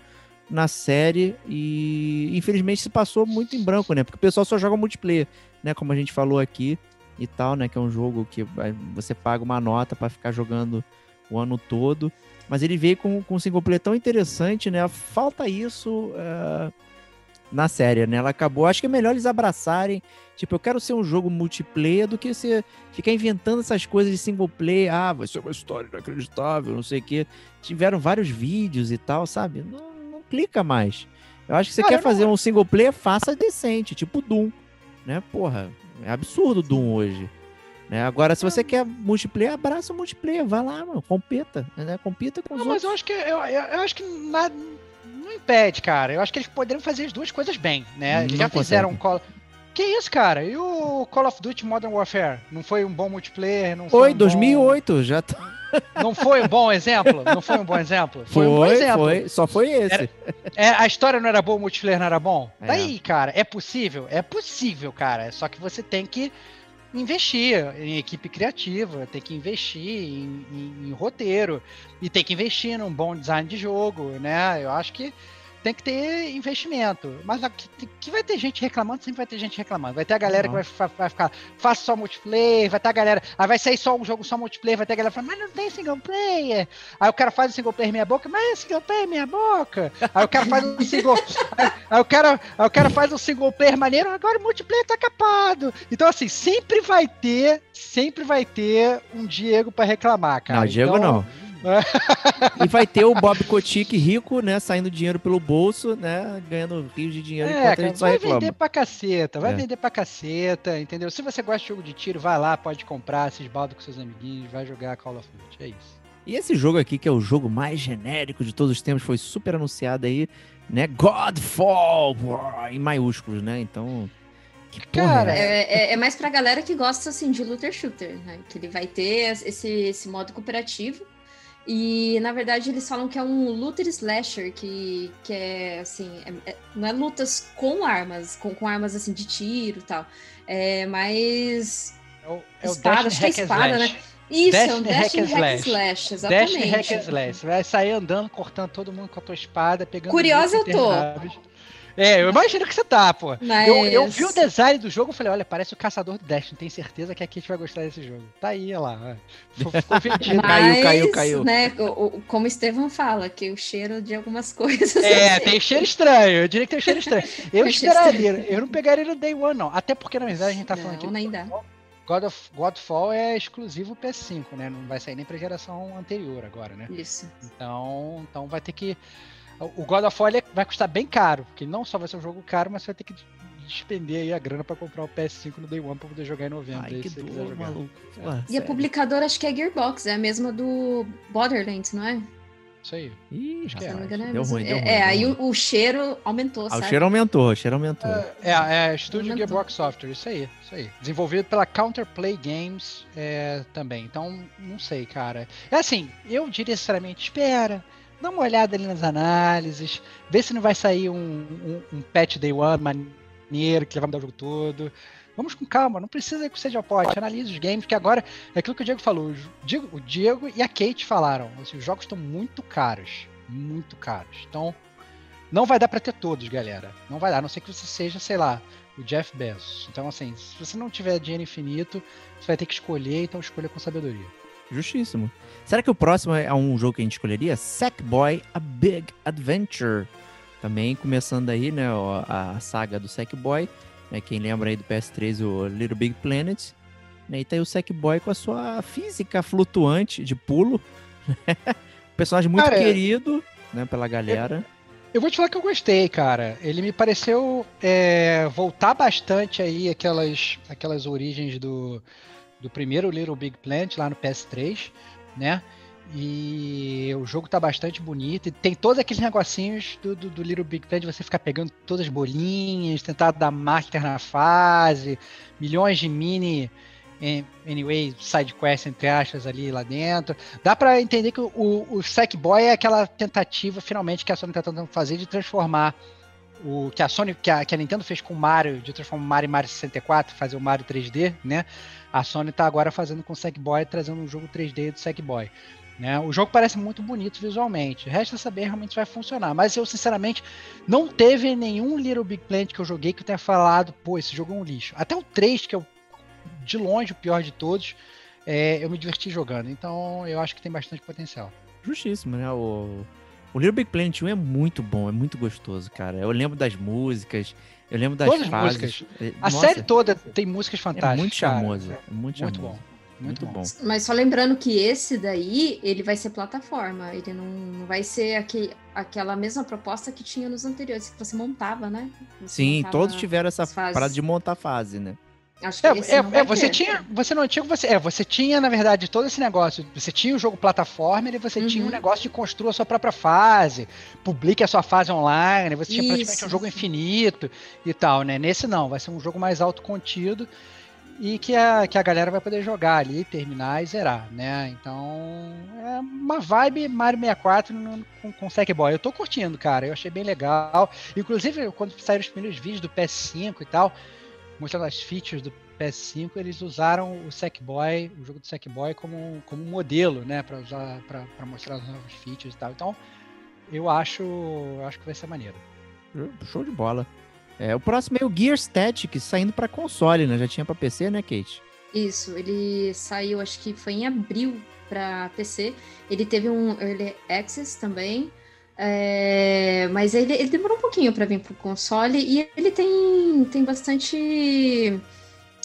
na série e infelizmente se passou muito em branco, né? Porque o pessoal só joga multiplayer, né? Como a gente falou aqui e tal, né? Que é um jogo que você paga uma nota para ficar jogando o ano todo. Mas ele veio com, com um single player tão interessante, né? Falta isso eh, na série, né? Ela acabou. Acho que é melhor eles abraçarem. Tipo, eu quero ser um jogo multiplayer do que você ficar inventando essas coisas de single player. Ah, vai ser uma história inacreditável, não sei o quê. Tiveram vários vídeos e tal, sabe? Não, clica mais. Eu acho que você Cara, quer eu não- fazer um single player, faça decente, tipo Doom, né? Porra, é absurdo Doom hoje. Né? Agora, se você quer multiplayer, abraça o multiplayer, vai lá, mano, competa, né? Compita com os Não, mas outros. eu acho que eu, eu, eu acho que nada não impede, cara. Eu acho que eles poderiam fazer as duas coisas bem, né? Eles Não já fizeram um consegue. Call. Que isso, cara? E o Call of Duty Modern Warfare? Não foi um bom multiplayer? Não Foi, um bom- 2008, já tá... Não foi um bom exemplo? Não foi um bom exemplo? foi, um bom exemplo. foi, só foi esse. Era- É, a história não era boa, o multiplayer não era bom? É. Daí, cara, é possível? É possível, cara. Só que você tem que investir em equipe criativa, tem que investir em, em- em roteiro e tem que investir num bom design de jogo, né? Eu acho que tem que ter investimento. Mas a- que, que vai ter gente reclamando, sempre vai ter gente reclamando. Vai ter a galera Não. que vai, vai ficar, faça só multiplayer, vai ter a galera, aí vai sair só um jogo só multiplayer, vai ter a galera falando, mas não tem single player. Aí o cara faz o single player meia boca, mas é single player meia boca. Aí o cara faz um single. aí, aí o cara, aí o cara faz um single player maneiro, agora o multiplayer tá capado. Então, assim, sempre vai ter, sempre vai ter um Diego pra reclamar, cara. Não, Diego Então, não. E vai ter o Bob Kotick rico, né? Saindo dinheiro pelo bolso, né? Ganhando rios de dinheiro É, enquanto a cara, gente só vai reclama. vender pra caceta, vai É. vender pra caceta, entendeu? Se você gosta de jogo de tiro, vai lá, pode comprar, se esbalda com seus amiguinhos, vai jogar Call of Duty, é isso. E esse jogo aqui, que é o jogo mais genérico de todos os tempos, foi super anunciado aí, né? Godfall, uau, em maiúsculos, né? Então. Que porra Cara, é essa? É, é, é mais pra galera que gosta assim de looter shooter, né? Que ele vai ter esse, esse modo cooperativo. E na verdade eles falam que é um looter slasher, que, que é assim, é- é- não é lutas com armas, com, com armas assim de tiro e tal. É mais. É o, é o Espada, Dash acho que é espada, Slash. né? Isso, é Dash um and dash hack and hack slash. slash, Dash exatamente. and Hack and Slash. Vai sair andando, cortando todo mundo com a tua espada, pegando. Curiosa eu tô. É, eu imagino que você tá, pô. Mas... Eu, eu vi o design do jogo e falei, olha, parece o caçador do Destiny. Tenho certeza que a Kate vai gostar desse jogo. Tá aí, olha lá. Ficou- vendido. Caiu, caiu, caiu. Né, o, como o Estevão fala, que o cheiro de algumas coisas. É, assim, tem cheiro estranho. Eu diria que tem cheiro estranho. Eu esperaria. Eu não pegaria no Day One, não. Até porque, na verdade, a gente tá falando aqui. Não, nem dá. God of, Godfall é exclusivo PS5, né? Não vai sair nem pra geração anterior agora, né? Isso. Então, então vai ter que. O God of War vai custar bem caro, porque não só vai ser um jogo caro, mas você vai ter que despender aí a grana pra comprar o PS5 no Day One pra poder jogar em novembro. Ai, aí, que se você quiser dor, jogar. maluco. Pô, E a sério. publicadora acho que é Gearbox, é a mesma do Borderlands, não é? Isso aí. Ih, me rapaz, engano, é, a deu ruim, deu é, ruim. é, deu aí ruim. o, o cheiro aumentou, Ah, sabe? o cheiro aumentou, o cheiro aumentou. É, é Estúdio Aumentou. Gearbox Software, isso aí, isso aí. Desenvolvido pela Counterplay Games é, também. Então, não sei, cara. É assim, eu diria sinceramente, espera. Dá uma olhada ali nas análises, vê se não vai sair um, um, um patch day one maneiro que vai mudar o jogo todo. Vamos com calma, não precisa com sede ao pote, analise os games, que agora é aquilo que o Diego falou. O Diego, o Diego e a Kate falaram. assim, os jogos estão muito caros. Muito caros. Então, não vai dar pra ter todos, galera. Não vai dar, a não ser que você seja, sei lá, o Jeff Bezos. Então, assim, se você não tiver dinheiro infinito, você vai ter que escolher, então escolha com sabedoria. Justíssimo. Será que o próximo é um jogo que a gente escolheria? Sackboy A Big Adventure. Também começando aí, né, ó, a saga do Sackboy. Né, quem lembra aí do PS3, o Little Big Planet. Né, e tá aí o Sackboy com a sua física flutuante de pulo. Personagem muito Cara, querido, né, pela galera. Eu vou te falar que eu gostei, cara. Ele me pareceu é, voltar bastante aí aquelas, aquelas origens do, do primeiro Little Big Planet lá no PS3, né? E o jogo tá bastante bonito. E tem todos aqueles negocinhos do, do, do Little Big Planet, você ficar pegando todas as bolinhas, tentar dar master na fase, milhões de mini anyway, side quest entre aspas ali lá dentro. Dá para entender que o, o Sackboy é aquela tentativa finalmente que a Sony tá tentando fazer de transformar o que a Sony, que a, que a Nintendo fez com o Mario, de transformar o Mario em Mario 64, fazer o Mario 3D, né? A Sony tá agora fazendo com o Sackboy, trazendo um jogo 3D do Sackboy. Né? O jogo parece muito bonito visualmente. Resta saber realmente se vai funcionar. Mas eu, sinceramente, não teve nenhum Little Big Planet que eu joguei que eu tenha falado, pô, esse jogo é um lixo. Até o 3, que é o de longe o pior de todos, é, eu me diverti jogando. Então eu acho que tem bastante potencial. Justíssimo, né? O, o Little Big Planet 1 é muito bom, é muito gostoso, cara. Eu lembro das músicas, eu lembro das Todas fases. músicas. É, A nossa, série toda tem músicas fantásticas. é muito charmoso, cara. é muito Muito charmoso. bom. Muito bom. Mas só lembrando que esse daí, ele vai ser plataforma. Ele não, não vai ser aqui, aquela mesma proposta que tinha nos anteriores, que você montava, né? Você Sim, montava todos tiveram essa parada de montar fase, né? Acho que É, esse é, não é, você ter. tinha, você no antigo você, é, você tinha na verdade todo esse negócio. Você tinha o jogo plataforma e você tinha um Uhum. negócio de construa a sua própria fase, publique a sua fase online. Você tinha praticamente Isso. um jogo infinito e tal, né? Nesse não, vai ser um jogo mais autocontido e que a, que a galera vai poder jogar ali, terminar e zerar, né? Então é uma vibe Mario 64 no- com, com Sackboy. Eu tô curtindo, cara. Eu achei bem legal. Inclusive quando saíram os primeiros vídeos do PS5 e tal, mostrando as features do PS5, eles usaram o Sackboy, o jogo do Sackboy, como, como um modelo, né, para usar, para mostrar as novas features e tal. Então, eu acho, eu acho que vai ser maneiro. Show de bola. É, o próximo é o Gear Static, saindo pra console, né? Já tinha pra PC, né, Kate? Isso, ele saiu, acho que foi em abril para PC. Ele teve um Early Access também. É, mas ele, ele demorou um pouquinho para vir pro console e ele tem, tem bastante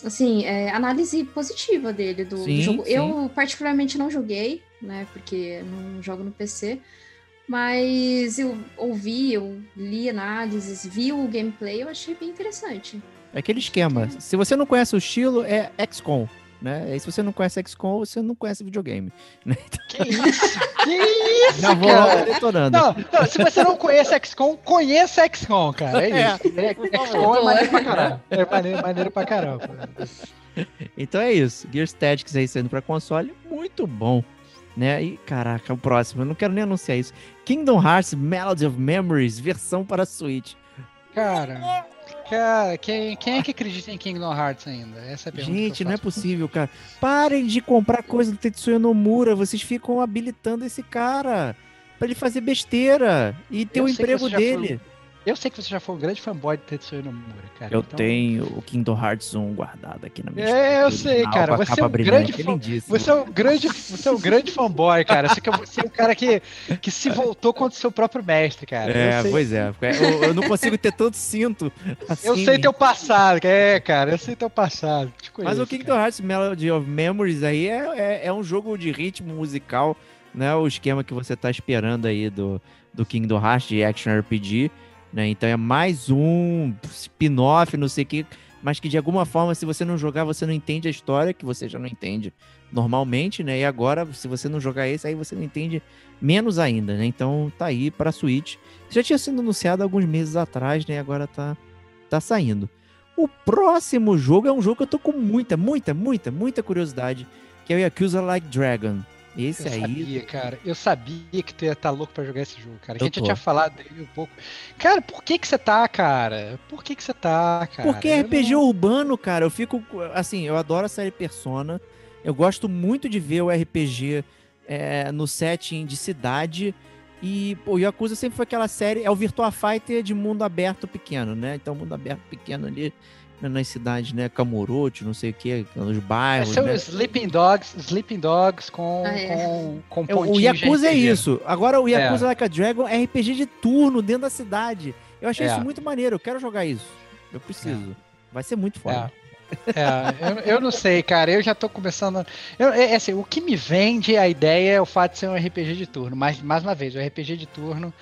assim, é, análise positiva dele do, do Sim, jogo. sim. Eu particularmente não joguei, né? Porque não jogo no PC. Mas eu ouvi, eu li análises, vi o gameplay, eu achei bem interessante. É aquele esquema. Se você não conhece o estilo, é XCOM, né? E se você não conhece XCOM, você não conhece videogame. Que isso? que isso, Já vou cara? detonando. Não, não, se você não conhece XCOM, conheça XCOM, cara. É isso. É, XCOM é maneiro pra caramba. É maneiro, maneiro pra caramba. Então é isso. Gear Statics aí saindo pra console, muito bom. Né? E caraca, o próximo, eu não quero nem anunciar isso. Kingdom Hearts Melody of Memories, versão para Switch. Cara, cara quem, quem é que acredita em Kingdom Hearts ainda? Essa é a pergunta. Gente, não é possível, cara. Parem de comprar coisa do Tetsuya Nomura. Vocês ficam habilitando esse cara pra ele fazer besteira e ter Eu o emprego dele. Eu sei que você já foi um grande fanboy de Tetsuya Nomura, cara. Eu então- tenho o Kingdom Hearts 1 guardado aqui na minha É, eu sei, original, cara. Você é um grande é fã- lindíssimo. Você é um grande, você é um grande fanboy, cara. Você, que- você é um cara que, que se voltou contra o seu próprio mestre, cara. É, eu sei, pois é. Eu, eu não consigo ter tanto cinto assim. Eu sei teu passado, é, cara. Eu sei teu passado. Te Mas conheço, o Kingdom Hearts Melody of Memories aí é, é, é um jogo de ritmo musical, né? O esquema que você tá esperando aí do, do Kingdom Hearts de Action RPG, né? Então é mais um spin-off, não sei o que, mas que de alguma forma, se você não jogar, você não entende a história, que você já não entende normalmente, né? E agora, se você não jogar esse, aí você não entende menos ainda, né? Então tá aí para Switch. Já tinha sido anunciado alguns meses atrás, né? Agora tá, tá saindo. O próximo jogo é um jogo que eu tô com muita, muita, muita, muita curiosidade, que é o Yakuza Like Dragon. Esse Eu aí. sabia, cara. Eu sabia que tu ia estar louco pra jogar esse jogo, cara. Eu A gente já tinha falado dele um pouco. Cara, por que que você tá, cara? Por que que você tá, cara? Porque é RPG não- urbano, cara, eu fico. Assim, eu adoro a série Persona. Eu gosto muito de ver o RPG é, no setting de cidade. E pô, o Yakuza sempre foi aquela série. É o Virtua Fighter de mundo aberto pequeno, né? Então, mundo aberto pequeno ali nas cidades, né? Kamurocho, não sei o que, nos É bairros. seu né? Sleeping Dogs, Sleeping Dogs com, Ah, é. com, com É, o Yakuza é isso. Agora o Yakuza Like a Dragon é RPG de turno dentro da cidade. Eu achei É. isso muito maneiro. Eu quero jogar isso. Eu preciso. Vai ser muito foda. É, eu, eu não sei, cara. Eu já tô começando. a- Eu, é, é assim, o que me vende a ideia é o fato de ser um RPG de turno. Mas, mais uma vez, o RPG de turno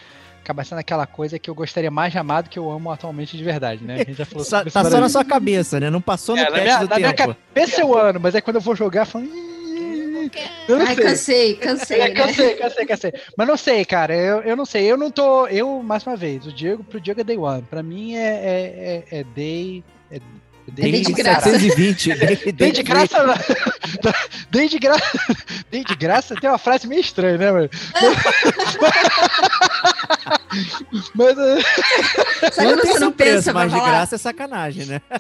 acaba sendo aquela coisa que eu gostaria mais de amar do que eu amo atualmente de verdade, né? A gente já falou Só- sobre isso tá só na sua cabeça, né? Não passou no É, na teste minha, do na minha tempo. cabeça eu amo, mas aí quando eu vou jogar, eu falo. "Ih, Eu não Ai, sei. cansei, cansei, É, né? cansei, cansei, cansei. Mas não sei, cara. Eu, eu não sei. Eu não tô. Eu, mais uma vez, o Diego, pro Diego é day one. Pra mim é, é, é, é day. É, é day de graça. 720. Day, Day day de graça. Day de graça. Day de graça tem uma frase meio estranha, né, mano? Mas, Sabe Não quando tem você não pensa mas de falar? graça é sacanagem, né?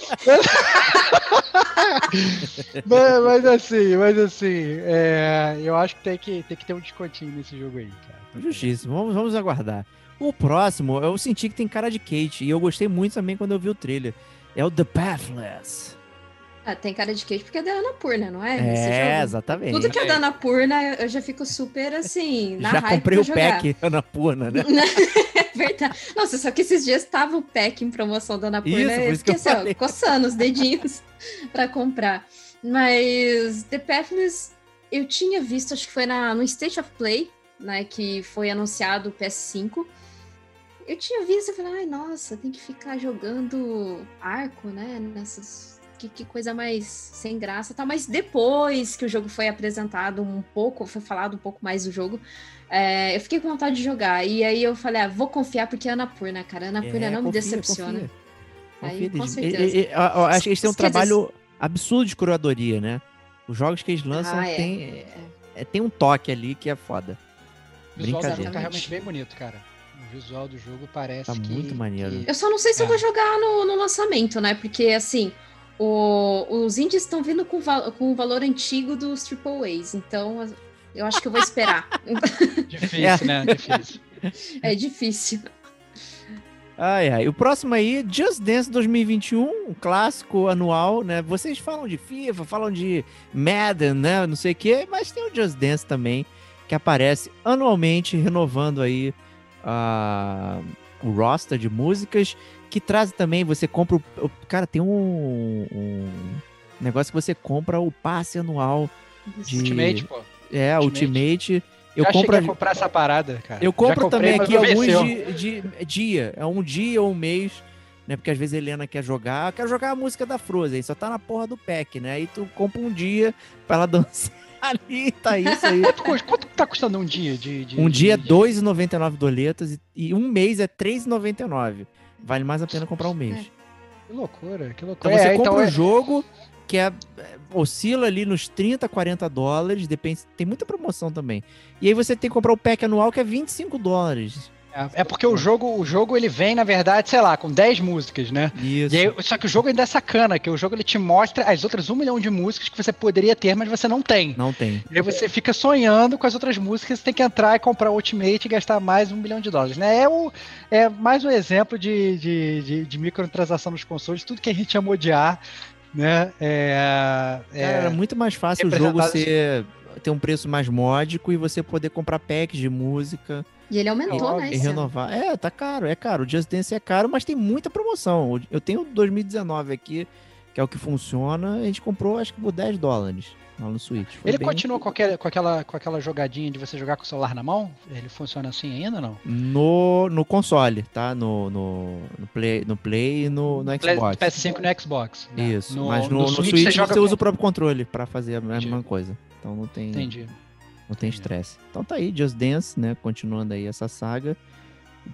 mas, mas assim, mas assim, é, eu acho que tem, que tem que ter um descontinho nesse jogo aí, cara. Justíssimo, vamos, vamos aguardar. O próximo, eu senti que tem cara de Kate, e eu gostei muito também quando eu vi o trailer. É o The Pathless. Ah, tem cara de queijo porque é da Annapurna, não é? É, exatamente. Tudo que é da Annapurna, eu já fico super assim, na Já comprei pra o jogar. pack Anapurna, né? É verdade. Nossa, só que esses dias tava o pack em promoção da. Isso, por eu isso que eu fiquei assim, ó, coçando os dedinhos pra comprar. Mas The Pathless, eu tinha visto, acho que foi na, no State of Play, né, que foi anunciado o PS5. Eu tinha visto e falei, ai, nossa, tem que ficar jogando arco, né, nessas... Que, que coisa mais sem graça, tá? Mas depois que o jogo foi apresentado um pouco, foi falado um pouco mais do jogo, é, eu fiquei com vontade de jogar. E aí eu falei, ah, vou confiar porque é Annapurna, cara. Annapurna É, não me confia, decepciona. confia. Aí, Confia, com certeza. E- e- eu acho que eles têm um Quer dizer, trabalho absurdo de curadoria, né? Os jogos que eles lançam Ah, é. tem, é, tem um toque ali que é foda. O visual do jogo tá realmente bem bonito, cara. O visual do jogo parece Tá que... muito maneiro. que- Eu só não sei se eu É. vou jogar no, no lançamento, né? Porque, assim, o- os indies estão vindo com, val- com o valor antigo dos Triple A's. Então, eu acho que eu vou esperar. Difícil, É. né? Difícil. é difícil. Ai, ai. O próximo aí, Just Dance 2021, um clássico anual, né? Vocês falam de FIFA, falam de Madden, né? Não sei o quê, mas tem o Just Dance também, que aparece anualmente, renovando aí a- o roster de músicas, que traz também, você compra o... Cara, tem um, um negócio que você compra o passe anual de... Ultimate, pô. É, Ultimate. Ultimate. Eu Já compro... comprar essa parada, cara. Eu compro comprei, também aqui alguns de, de dia. É um dia ou um mês, né? Porque às vezes a Helena quer jogar. Eu quero jogar a música da Frozen, só tá na porra do pack, né? Aí tu compra um dia pra ela dançar ali, tá isso aí. Quanto, quanto tá custando um dia de... de Um dia é de- 2,99 doletas e, e um mês é 3,99. Vale mais a pena comprar um mês. Que loucura, que Então loucura. você É, compra então um é- jogo que é, é, oscila ali nos 30, 40 dólares, depende, tem muita promoção também. E aí você tem que comprar o pack anual que é 25 dólares. É, é porque o jogo, o jogo ele vem, na verdade, sei lá, com 10 músicas, né? Isso. Aí, só que o jogo ainda é sacana, que o jogo ele te mostra as outras um milhão de músicas que você poderia ter, mas você não tem. Não tem. E aí você fica sonhando com as outras músicas, você tem que entrar e comprar o Ultimate e gastar mais um milhão de dólares, né? É, o, é mais um exemplo de, de, de, de microtransação nos consoles, tudo que a gente ama odiar, né? É, é- Cara, era muito mais fácil o jogo ser ter um preço mais módico e você poder comprar packs de música E ele aumentou, E- né? e renovar. É, tá caro, é caro. O Just Dance é caro, mas tem muita promoção. Eu tenho 2019 aqui, que é o que funciona. A gente comprou, acho que por 10 dólares lá no Switch. Foi Ele bem- continua com, aquele, com, aquela, com aquela jogadinha de você jogar com o celular na mão? Ele funciona assim ainda ou não? no, no console, tá? No, no, no Play, no Play e no, no Xbox. PS5 no Xbox. né? Isso, No- mas no, no Switch Switch, você, joga usa com- o próprio controle pra fazer a Entendi. mesma coisa. Então não tem, Entendi. Não tem Entendi. estresse. Então tá aí, Just Dance, né? Continuando aí essa saga.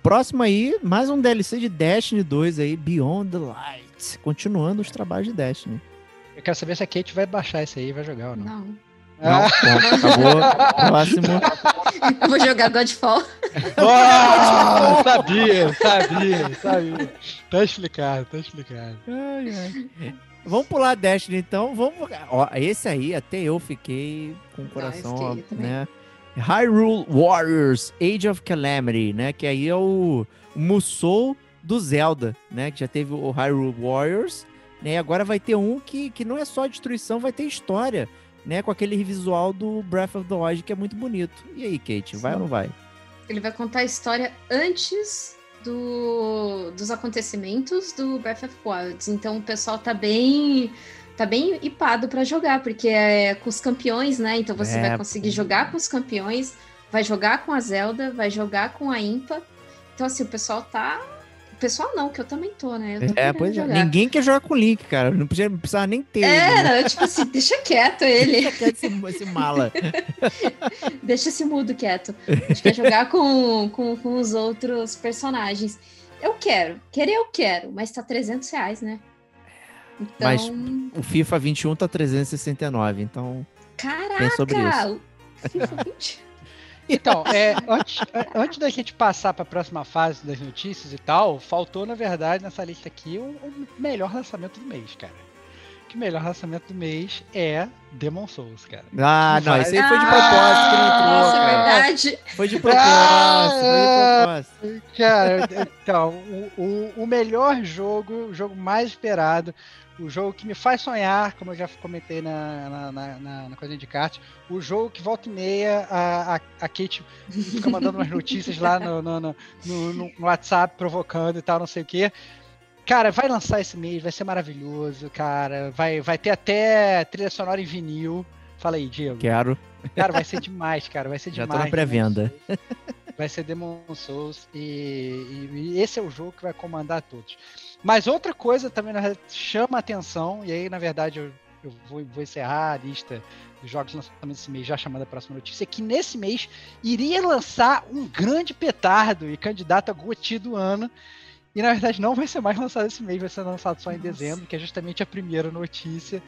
Próximo aí, mais um DLC de Destiny 2 aí, Beyond the Light. Continuando os trabalhos de Destiny. Eu quero saber se a Kate vai baixar esse aí e vai jogar ou não. Não. Não, Ah, ponto, acabou. Próximo. Eu vou jogar Godfall. Ah, sabia, sabia, sabia. Tá explicado, tá explicado. Ai, ai. Vamos pular Destiny então. Vamos. Ó, esse aí até eu fiquei com o coração, fiquei ó, né? Hyrule Warriors Age of Calamity, né? Que aí é o Musou do Zelda, né? Que já teve o Hyrule Warriors, né? E agora vai ter um que, que não é só destruição, vai ter história, né? Com aquele visual do Breath of the Wild que é muito bonito. E aí, Kate, vai ou não vai? Ele vai contar a história antes do, dos acontecimentos do Breath of Wilds. Então o pessoal tá bem tá bem hipado pra jogar, porque é com os campeões, né? Então você É, vai conseguir jogar com os campeões, vai jogar com a Zelda, vai jogar com a Impa. Então, assim, o pessoal tá. Pessoal não, que eu também tô, né? Eu tô É, pois é. jogar. Ninguém quer jogar com o Link, cara. Não podia- não precisava nem ter. É, né? não, tipo assim, deixa quieto ele. Deixa quieto esse, esse mala. Deixa esse mudo quieto. A gente quer jogar com, com, com os outros personagens. Eu quero. Querer eu quero, mas tá 300 reais, né? Então, Mas- O FIFA 21 tá 369, então caraca! FIFA 20. Então, é, antes, antes da gente passar para a próxima fase das notícias e tal, faltou, na verdade, nessa lista aqui, o, o melhor lançamento do mês, cara. Que o melhor lançamento do mês é Demon Souls, cara. Ah, não, isso aí foi de propósito que não entrou, Nossa, é cara. verdade. Foi de propósito, foi de propósito. Cara, então, o, o, o melhor jogo, o jogo mais esperado, o jogo que me faz sonhar, como eu já comentei na, na, na, na- na coisa de kart, o jogo que volta e meia a, a, a Kate fica mandando umas notícias lá no, no, no, no- no WhatsApp provocando e tal, não sei o quê. Cara, vai lançar esse mês, vai ser maravilhoso, cara. Vai, vai ter até trilha sonora em vinil. Fala aí, Diego. Quero. Cara, vai ser demais, cara. Vai ser Já tô demais. na pré-venda. Demon Souls. Vai ser Demon Souls e, e- e esse é o jogo que vai comandar todos. Mas outra coisa também na chama a atenção, e aí, na verdade, eu, eu vou, vou encerrar a lista dos jogos de lançamento desse mês, já chamando a próxima notícia, é que nesse mês iria lançar um grande petardo e candidato a GOTY do ano. E na verdade não vai ser mais lançado esse mês, vai ser lançado só em Nossa. dezembro, que é justamente a primeira notícia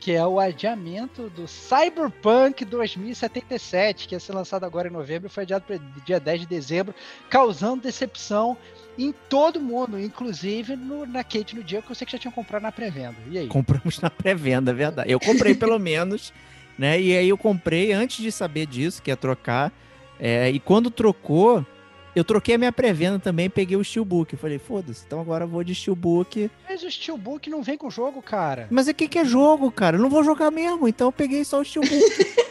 que é o adiamento do Cyberpunk 2077, que ia ser lançado agora em novembro, foi adiado para dia 10 de dezembro, causando decepção em todo mundo, inclusive no, na Kate no dia que eu sei que já tinha comprado na pré-venda. E aí? Compramos na pré-venda, é verdade. Eu comprei pelo menos, né? E aí eu comprei antes de saber disso, que ia trocar. É, e quando trocou, eu troquei a minha pré-venda também, peguei o Steelbook. Falei, foda-se, então agora eu vou de Steelbook. Mas o Steelbook não vem com o jogo, cara. Mas o que, que é jogo, cara? Eu não vou jogar mesmo, então eu peguei só o Steelbook.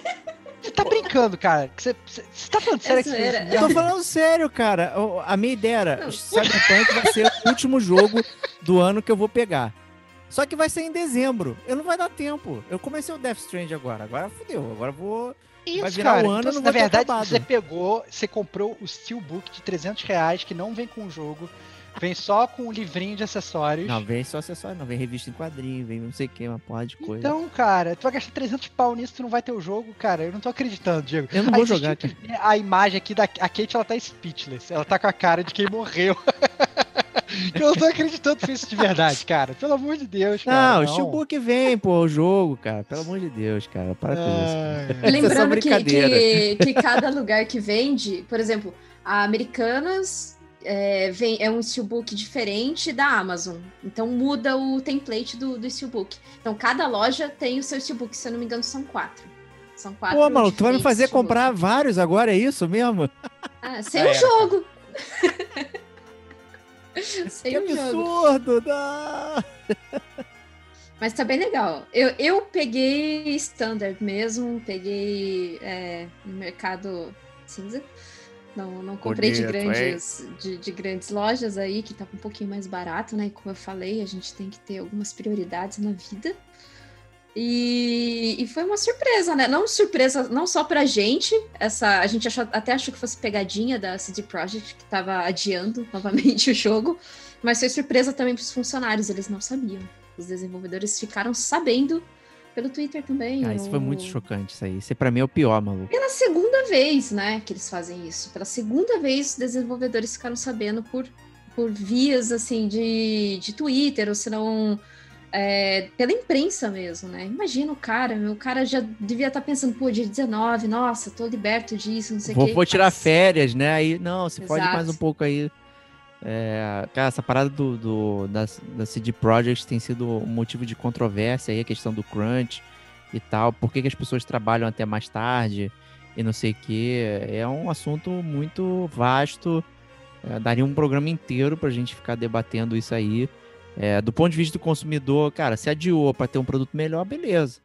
Você tá brincando, cara? Você, você, você tá falando sério que você fez zoeira. isso Eu tô falando sério, cara. A minha ideia era, Não. Cyberpunk vai ser o último jogo do ano que eu vou pegar. Só que vai ser em dezembro. Eu não vai dar tempo. Eu comecei o Death Strand agora. Agora fudeu. Agora vou. Isso, Vai virar cara. um ano, então, não na verdade, acabado. você pegou, você comprou o Steelbook de 300 reais, que não vem com o jogo, vem só com um livrinho de acessórios. Não, vem só acessório, não. Vem revista em quadrinho, vem não sei o que, uma porra de coisa. Então, cara, tu vai gastar 300 pau nisso, tu não vai ter o jogo, cara. Eu não tô acreditando, Diego. eu não Aí vou vocês jogar, cara. ver A imagem aqui da a Kate, ela tá speechless. Ela tá com a cara de quem morreu. Eu não tô acreditando que fez isso de verdade, cara. Pelo amor de Deus, cara. Não, o Steelbook vem, pô, o jogo, cara. Pelo amor de Deus, cara. Para com isso. É só Lembrando que, brincadeira. que, que cada lugar que vende, por exemplo, a Americanas é, vem, é um steelbook diferente da Amazon. Então muda o template do, do steelbook. Então cada loja tem o seu steelbook, se eu não me engano, são quatro. São quatro. Pô, maluco, tu vai me fazer comprar vários agora, é isso mesmo? Ah, sem É, o jogo. Que sem o jogo. absurdo! Não. Mas tá bem legal. Eu, eu peguei standard mesmo, peguei é, no mercado cinza. Não, não comprei de Bonito, hein? grandes, de, de grandes lojas aí, que tava um pouquinho mais barato, né? Como eu falei, a gente tem que ter algumas prioridades na vida. E, e foi uma surpresa, né? Não surpresa, não só pra gente. Essa, a gente achou, até achou que fosse pegadinha da CD Projekt, que tava adiando novamente o jogo. Mas foi surpresa também pros funcionários, eles não sabiam. Os desenvolvedores ficaram sabendo pelo Twitter também. Ah, isso foi muito chocante, isso aí. Isso pra mim é o pior, maluco. Pela segunda vez, né, que eles fazem isso. Pela segunda vez, os desenvolvedores ficaram sabendo por, por vias, assim, de, de Twitter, ou se não... é, pela imprensa mesmo, né? Imagina o cara, meu, o cara já devia estar pensando, pô, dia 19, nossa, tô liberto disso, não sei o Vou, quê. vou tirar Mas- férias, né? Aí, não, se pode Exato. mais um pouco aí. É, cara, essa parada do, do- da, da CD Projekt tem sido um motivo de controvérsia aí, a questão do crunch e tal. Por que, que as pessoas trabalham até mais tarde e não sei o que. É um assunto muito vasto. É, daria um programa inteiro pra gente ficar debatendo isso aí. É, do ponto de vista do consumidor, cara, se adiou pra ter um produto melhor, beleza.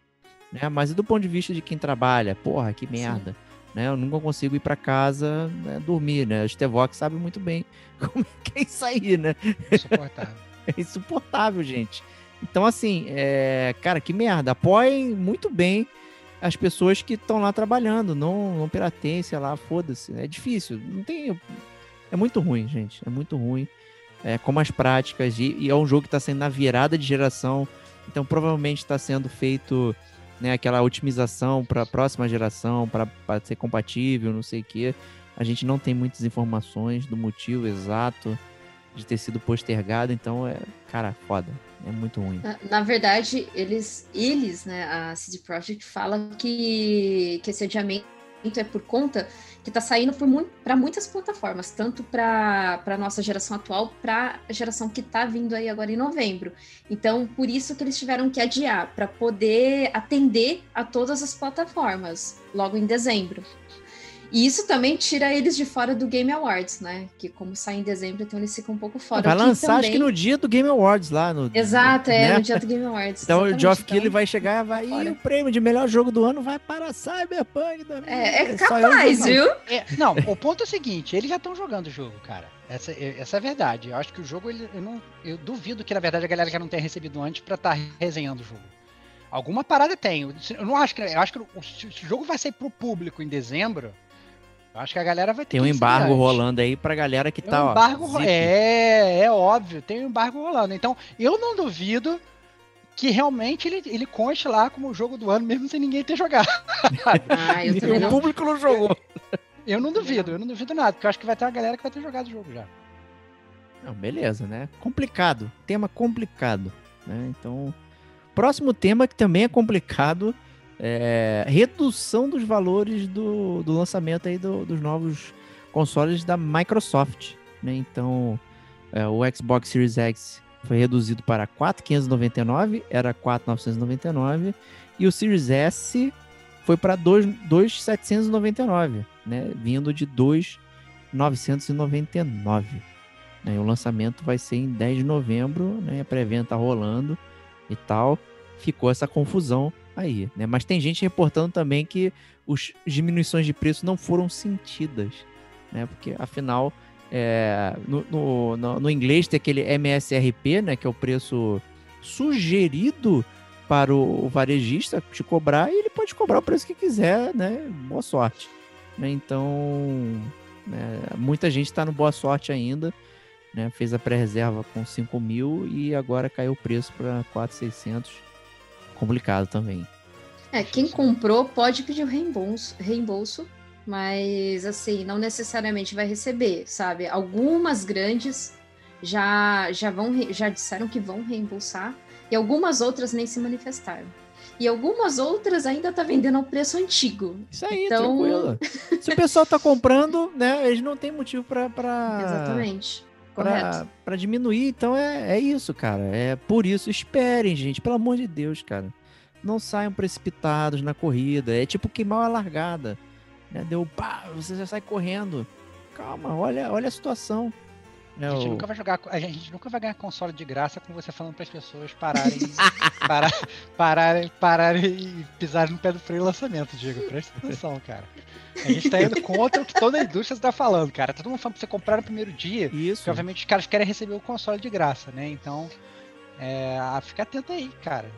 Né? Mas e do ponto de vista de quem trabalha? Porra, que merda. Né? Eu nunca consigo ir pra casa né, dormir, né? O Stevox sabe muito bem como é é isso aí, né? insuportável. É insuportável, gente. Então, assim, é... cara, que merda. Apoiem muito bem as pessoas que estão lá trabalhando. Não, não pirateiem, sei lá, foda-se. É difícil. Não tem. É muito ruim, gente. É muito ruim. É, como as práticas. E, e é um jogo que está sendo na virada de geração. Então provavelmente está sendo feito né, aquela otimização para a próxima geração, para ser compatível, não sei o quê. A gente não tem muitas informações do motivo exato de ter sido postergado, então é, cara, foda. É muito ruim. Na, na, verdade, eles, eles, né, a CD Projekt fala que, que esse adiamento é por conta que está saindo para muitas plataformas, tanto para a nossa geração atual, para a geração que está vindo aí agora em novembro. Então, por isso que eles tiveram que adiar, para poder atender a todas as plataformas logo em dezembro. E isso também tira eles de fora do Game Awards, né? Que como sai em dezembro, então eles ficam um pouco fora. Vai lançar, também... acho que no dia do Game Awards lá. No, Exato, é, né? no dia do Game Awards. Então o Geoff então, Keighley vai chegar vai, e o prêmio de melhor jogo do ano vai para Cyberpunk também. É, é capaz, viu? É, não, o ponto é o seguinte, eles já estão jogando o jogo, cara. Essa, é, essa é a verdade. Eu acho que o jogo, ele, eu, não, eu duvido que, na verdade, a galera já não tenha recebido antes para estar tá resenhando o jogo. Alguma parada tem. Eu não acho que. Eu acho que o, se o jogo vai sair pro público em dezembro, Acho que a galera vai ter Tem um embargo rolando aí pra galera que tem tá. Um embargo, ó, é, é óbvio, tem um embargo rolando. Então, eu não duvido que realmente ele, ele conte lá como o jogo do ano, mesmo sem ninguém ter jogado. Ah, eu o público não jogou. Eu não duvido, eu não duvido nada, porque eu acho que vai ter uma galera que vai ter jogado o jogo já. Não, beleza, né? Complicado. Tema complicado. Né? Então, próximo tema que também é complicado é, redução dos valores do, do lançamento aí do, dos novos consoles da Microsoft. Né? Então, é, o Xbox Series X foi reduzido para 4.599, era 4.999, e o Series S foi para 2.799, né? vindo de 2.999. Né? O lançamento vai ser em 10 de novembro, né? a pré-venda tá rolando e tal. Ficou essa confusão aí, né? Mas tem gente reportando também que os diminuições de preço não foram sentidas, né? Porque afinal, é, no, no, no, no, inglês tem aquele MSRP, né? Que é o preço sugerido para o, o varejista te cobrar e ele pode cobrar o preço que quiser, né? Boa sorte. Né? Então, né? muita gente está no boa sorte ainda. Né, fez a pré-reserva com 5 mil e agora caiu o preço para 4,600 complicado também. É, quem comprou pode pedir o reembolso, reembolso, mas assim, não necessariamente vai receber, sabe? Algumas grandes já já vão já disseram que vão reembolsar e algumas outras nem se manifestaram. E algumas outras ainda tá vendendo ao preço antigo. Isso aí, então... tranquilo. Se o pessoal tá comprando, né, eles não tem motivo para pra... Exatamente para diminuir. Então é, é isso, cara. É por isso. Esperem, gente, pelo amor de Deus, cara. Não saiam precipitados na corrida. É tipo queimar a largada. Né? Deu pá, você já sai correndo. Calma, olha, olha a situação. É a, gente nunca vai jogar, a gente nunca vai ganhar console de graça com você falando para as pessoas pararem, parar, pararem, pararem e pisarem no pé do freio lançamento, Diego. Presta atenção, cara. A gente tá indo contra o que toda a indústria está falando, cara. Tá todo mundo falando pra você comprar no primeiro dia. Isso. Porque, obviamente, os caras querem receber o console de graça, né? Então, é, fica atento aí, cara.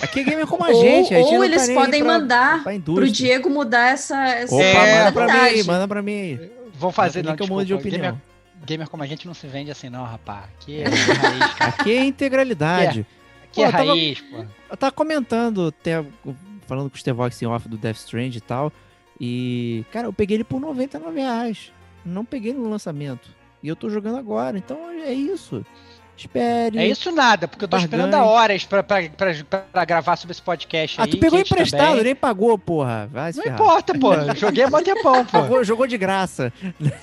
Aqui é gamer como a gente. Ou, a gente ou eles tá podem pra, mandar pra pro Diego mudar essa, essa Opa, é, manda pra mim aí, manda pra mim aí. Vão fazer, não, que eu mudo de opinião. Gamer, gamer, como a gente não se vende assim, não, rapaz. Aqui é raiz, cara. Aqui é integralidade. Aqui é, aqui pô, é raiz, tava, pô. Eu tava comentando, até, falando com o Stevox em off do Death Strand e tal. E, cara, eu peguei ele por 99 reais. Não peguei no lançamento. E eu tô jogando agora. Então é isso. Espere. É isso nada, porque eu tô esperando há horas pra, pra, pra, pra, gravar sobre esse podcast ah, aí. Ah, tu pegou emprestado, também. nem pagou, porra. Vai Não importa, pô. Joguei há muito tempão, pô. Jogou, jogou de graça.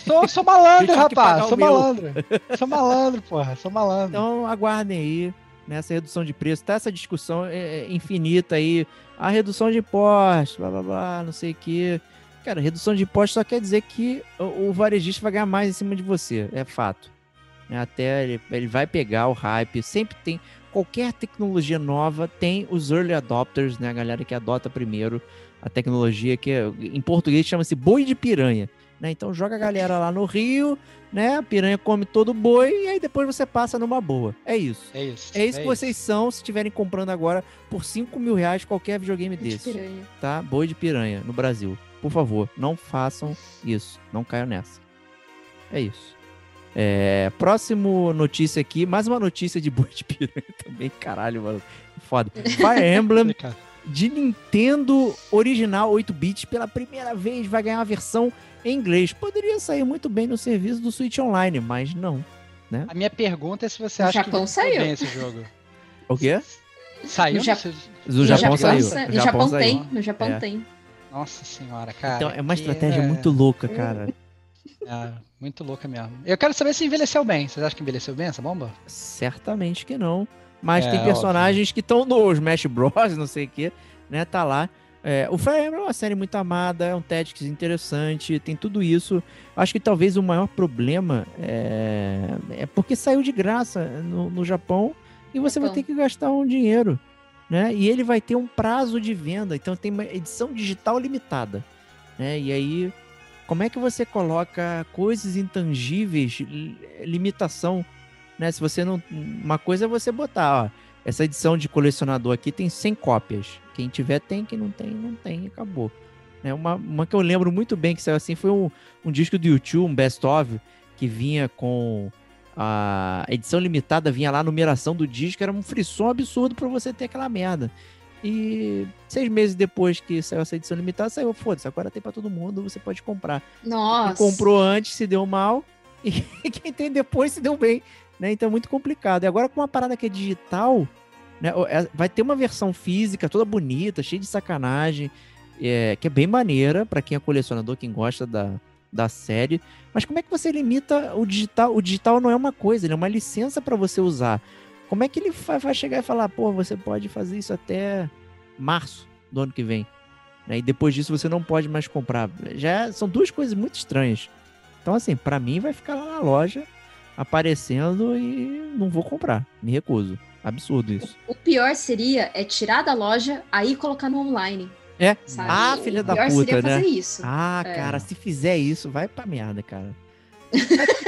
Sou, sou malandro, rapaz. Sou malandro. Sou malandro, porra. Sou malandro. Então aguardem aí nessa redução de preço. Tá essa discussão é, é, infinita aí a redução de impostos, blá blá blá, não sei o que. Cara, redução de impostos só quer dizer que o varejista vai ganhar mais em cima de você, é fato. Até ele, ele vai pegar o hype, sempre tem. Qualquer tecnologia nova tem os early adopters, né? A galera que adota primeiro a tecnologia, que em português chama-se boi de piranha. Né? Então joga a galera lá no rio, né? A piranha come todo o boi e aí depois você passa numa boa. É isso. É isso. É isso é que isso. vocês são se estiverem comprando agora por 5 mil reais qualquer videogame boi desse. De piranha. Tá? Boi de piranha no Brasil. Por favor, não façam isso. Não caiam nessa. É isso. É, próximo notícia aqui, mais uma notícia de boi de piranha também, caralho, mano. Foda. Fire Emblem de Nintendo original 8-bit pela primeira vez vai ganhar uma versão em inglês. Poderia sair muito bem no serviço do Switch Online, mas não. A minha pergunta é se você No acha Japão que saiu. bem esse jogo. O quê? Saiu? No no Jap- seu- Do Japão, saiu. No Japão, saiu. tem, no Japão É. tem. Nossa senhora, cara. Então é uma estratégia é- muito louca, cara. é, muito louca mesmo. Eu quero saber se envelheceu bem. Vocês acham que envelheceu bem essa bomba? Certamente que não. Mas É, tem personagens que estão no Smash Bros, não sei o que, né? Tá lá. É, o Fire Emblem é uma série muito amada, é um Tactics interessante, tem tudo isso. Acho que talvez o maior problema é, é porque saiu de graça no, no Japão e você vai Japão. ter que gastar um dinheiro, né? E ele vai ter um prazo de venda, então tem uma edição digital limitada, né? E aí, como é que você coloca coisas intangíveis, li- limitação né? Se você não. Uma coisa é você botar, ó. Essa edição de colecionador aqui tem 100 cópias. Quem tiver tem, quem não tem, não tem, acabou. Né? Uma, uma que eu lembro muito bem que saiu assim foi um, um disco do YouTube, um best of, que vinha com a edição limitada, vinha lá a numeração do disco, era um frisson absurdo pra você ter aquela merda. E seis meses depois que saiu essa edição limitada, saiu, foda-se, agora tem pra todo mundo, você pode comprar. Nossa. Quem comprou antes se deu mal e quem tem depois se deu bem, né? Então é muito complicado. E agora com uma parada que é digital, né? é- Vai ter uma versão física toda bonita, cheia de sacanagem, é, que é bem maneira pra quem é colecionador, quem gosta da, da série. Mas como é que você limita o digital? O digital não é uma coisa, ele é uma licença pra você usar. Como é que ele vai, chegar e falar, pô, você pode fazer isso até março do ano que vem? né? E depois disso você não pode mais comprar. Já são duas coisas muito estranhas. Então, assim, pra mim vai ficar lá na loja aparecendo e não vou comprar. Me recuso. Absurdo isso. O pior seria é tirar da loja, aí colocar no online. É. Sabe? Ah, O filha da pior puta, seria né? fazer isso. Ah, É. cara, se fizer isso, vai pra merda, cara.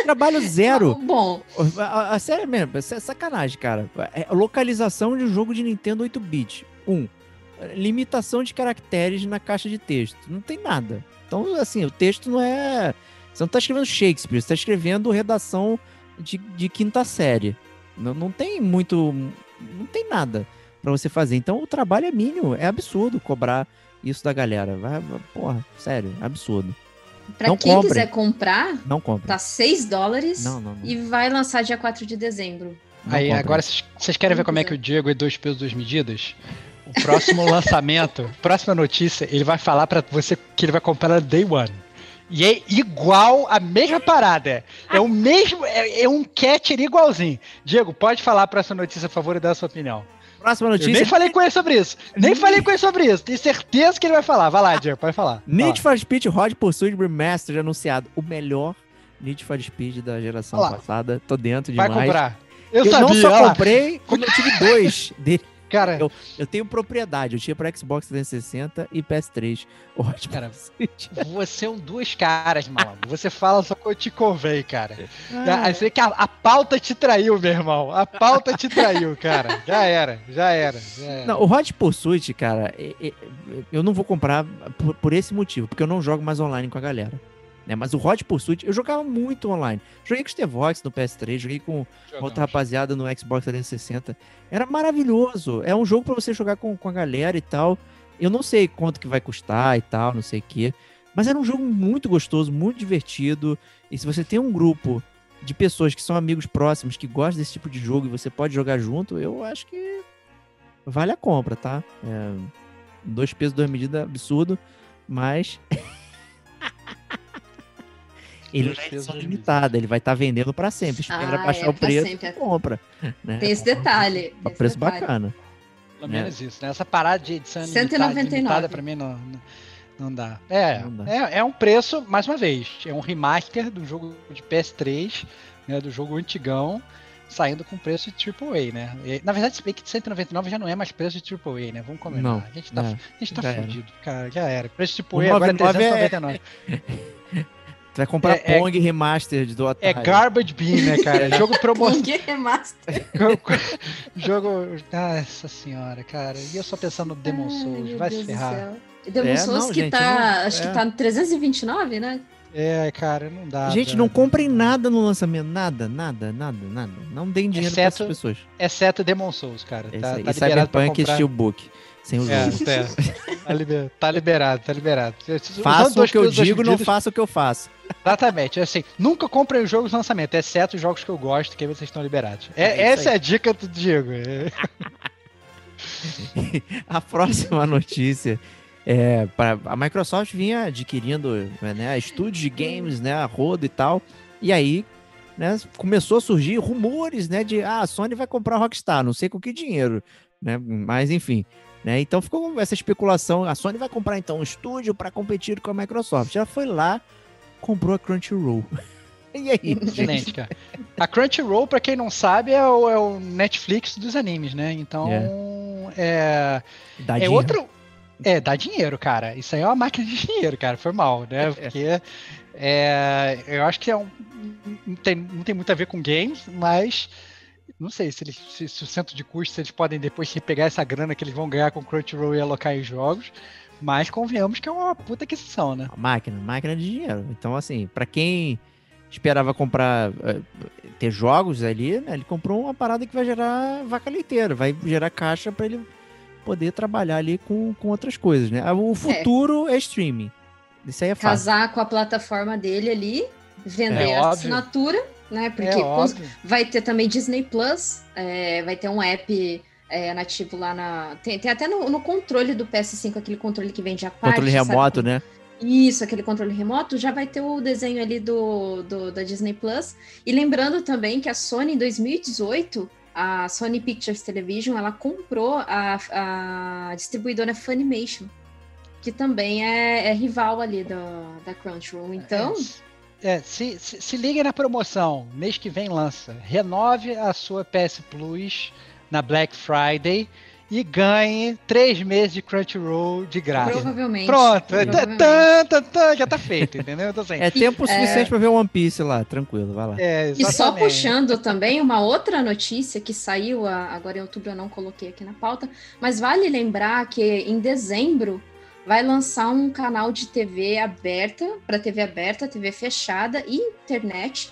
Trabalho zero. Bom, A, a, sério mesmo, é sacanagem, cara. É localização de um jogo de Nintendo 8-bit. Um, limitação de caracteres na caixa de texto. Não tem nada. Então, assim, o texto não é. Você não tá escrevendo Shakespeare, você tá escrevendo redação de, de quinta série. Não, não tem muito. Não tem nada pra você fazer. Então, o trabalho é mínimo. É absurdo cobrar isso da galera. Vai, vai- porra, sério, absurdo. Pra Não quem comprem. quiser comprar, Não compra. tá 6 dólares Não, não, não. e vai lançar dia 4 de dezembro. Aí, agora vocês- querem ver como é que o Diego é dois pesos, duas medidas? O próximo lançamento, próxima notícia, ele vai falar pra você que ele vai comprar na Day One. E é igual a mesma parada. É o mesmo, é, é um catcher igualzinho. Diego, pode falar a próxima notícia, por favor, e dar a sua opinião. Próxima Eu notícia. nem falei com ele sobre isso. Nem falei com ele sobre isso. Tenho certeza que ele vai falar. Vai lá, Diego, pode falar. Need for Speed Hot Pursuit Remastered anunciado. O melhor Need for Speed da geração passada. Tô dentro Vai demais. comprar. Eu, Eu, sabia, não só comprei, como eu tive dois dele. Cara, Eu tenho propriedade. Eu tinha para Xbox 360 e PS3. O Hot Cara, você é um duas caras, malandro. Você fala só quando te convém, cara. Ah, eu sei que a, a pauta te traiu, meu irmão. A pauta te traiu, cara. Já era, já era. Já era. Não, o Hot Pursuit, cara, é- é- eu não vou comprar por, por esse motivo, porque eu não jogo mais online com a galera. Né? Mas o Hot Pursuit, eu jogava muito online. Joguei com o Stevox no PS3, joguei com outra rapaziada no Xbox 360. Era maravilhoso. É um jogo pra você jogar com, com a galera e tal. Eu não sei quanto que vai custar e tal, não sei o quê. Mas era um jogo muito gostoso, muito divertido. E se você tem um grupo de pessoas que são amigos próximos, que gostam desse tipo de jogo e você pode jogar junto, eu acho que vale a compra, tá? É, dois pesos, duas medidas, absurdo. Mas. Ele é edição limitada, ele vai estar vendendo pra sempre. Espera Ah, baixar é o preço sempre. compra. né? Tem esse detalhe. tem A esse preço detalhe. bacana. Pelo menos isso, né? Essa parada de edição limitada, 199. limitada pra mim não, não, não dá. É, Não dá. É, é um preço, mais uma vez, é um remaster do jogo de PS3, né, do jogo antigão, saindo com preço de AAA, né? E, na verdade, se bem que de 199 já não é mais preço de AAA, né? Vamos combinar. Não, a gente tá, é, a gente tá fudido, cara, já era. Preço de AAA agora é 99 é- 399. Tu vai comprar É- é- Pong Remastered do É, Atari. garbage bin, né, cara? jogo promoção. Pong Remaster. jogo. Nossa senhora, cara. E eu só pensando no Demon Ai, Souls, vai Deus se ferrar. céu. Demon É, Souls não, que gente, tá. não, acho é. que tá no 329, né? É, cara, não dá. Gente, não comprem nada no lançamento. Nada, nada, nada, nada. Não deem dinheiro pra Exceto- essas pessoas. Exceto Demon Souls, cara. É Tá, tá e Cyberpunk comprar. Steelbook. Sem o jogo. É, é. Tá, liber- tá liberado, tá liberado. Faça o que eu digo, não faça o que eu faço. Exatamente, é assim, nunca comprem os jogos de lançamento, exceto os jogos que eu gosto, que aí vocês estão liberados. É, É essa aí. é a dica do Diego. A próxima notícia é pra, a Microsoft vinha adquirindo né, estúdios de games, né, a rodo e tal. E aí, né, começou a surgir rumores, né, de ah, a Sony vai comprar a Rockstar, não sei com que dinheiro, né? Mas enfim, né? Então ficou essa especulação, a Sony vai comprar então um estúdio para competir com a Microsoft. Ela foi lá, comprou a Crunchyroll. E aí, gente? Excelente, cara. A Crunchyroll, pra quem não sabe, é o, é o Netflix dos animes, né? Então, é, Dá é dinheiro. outro. É, dá dinheiro, cara. Isso aí é uma máquina de dinheiro, cara. Foi mal, né? Porque é, eu acho que é um, não, tem, não tem muito a ver com games, mas não sei se, eles, se, se o centro de custos eles podem depois pegar essa grana que eles vão ganhar com Crunchyroll e alocar em jogos. Mas convenhamos que é uma puta aquisição, né? máquina, máquina de dinheiro. Então, assim, pra quem esperava comprar, eh, ter jogos ali, né, ele comprou uma parada que vai gerar vaca leiteira, vai gerar caixa pra ele poder trabalhar ali com, com outras coisas, né? O futuro é, streaming. Isso aí é fácil. Casar com a plataforma dele ali, vender É a óbvio. assinatura, né? Porque é cons- óbvio. vai ter também Disney Plus, é, vai ter um app é, nativo lá na. Tem, tem até no, no controle do PS5, aquele controle que vende a parte. Controle sabe? remoto, né? Isso, aquele controle remoto, já vai ter o desenho ali do, do- da Disney Plus. E lembrando também que a Sony, em 2018, a Sony Pictures Television, ela comprou a, a distribuidora Funimation, que também é, é rival ali da, da Crunchyroll. Então, É, se, se, se liga na promoção. Mês que vem lança. Renove a sua PS Plus na Black Friday e ganhe três meses de Crunchyroll de graça. provavelmente. Pronto, é, tá- provavelmente. tá- tá- tá, já tá feito, entendeu? Então, assim, É tempo suficiente pra ver One Piece lá, tranquilo, vai lá. é, E só puxando também uma outra notícia que saiu agora em outubro, eu não coloquei aqui na pauta, mas vale lembrar que em dezembro vai lançar um canal de TV aberta, para TV aberta, TV fechada e internet,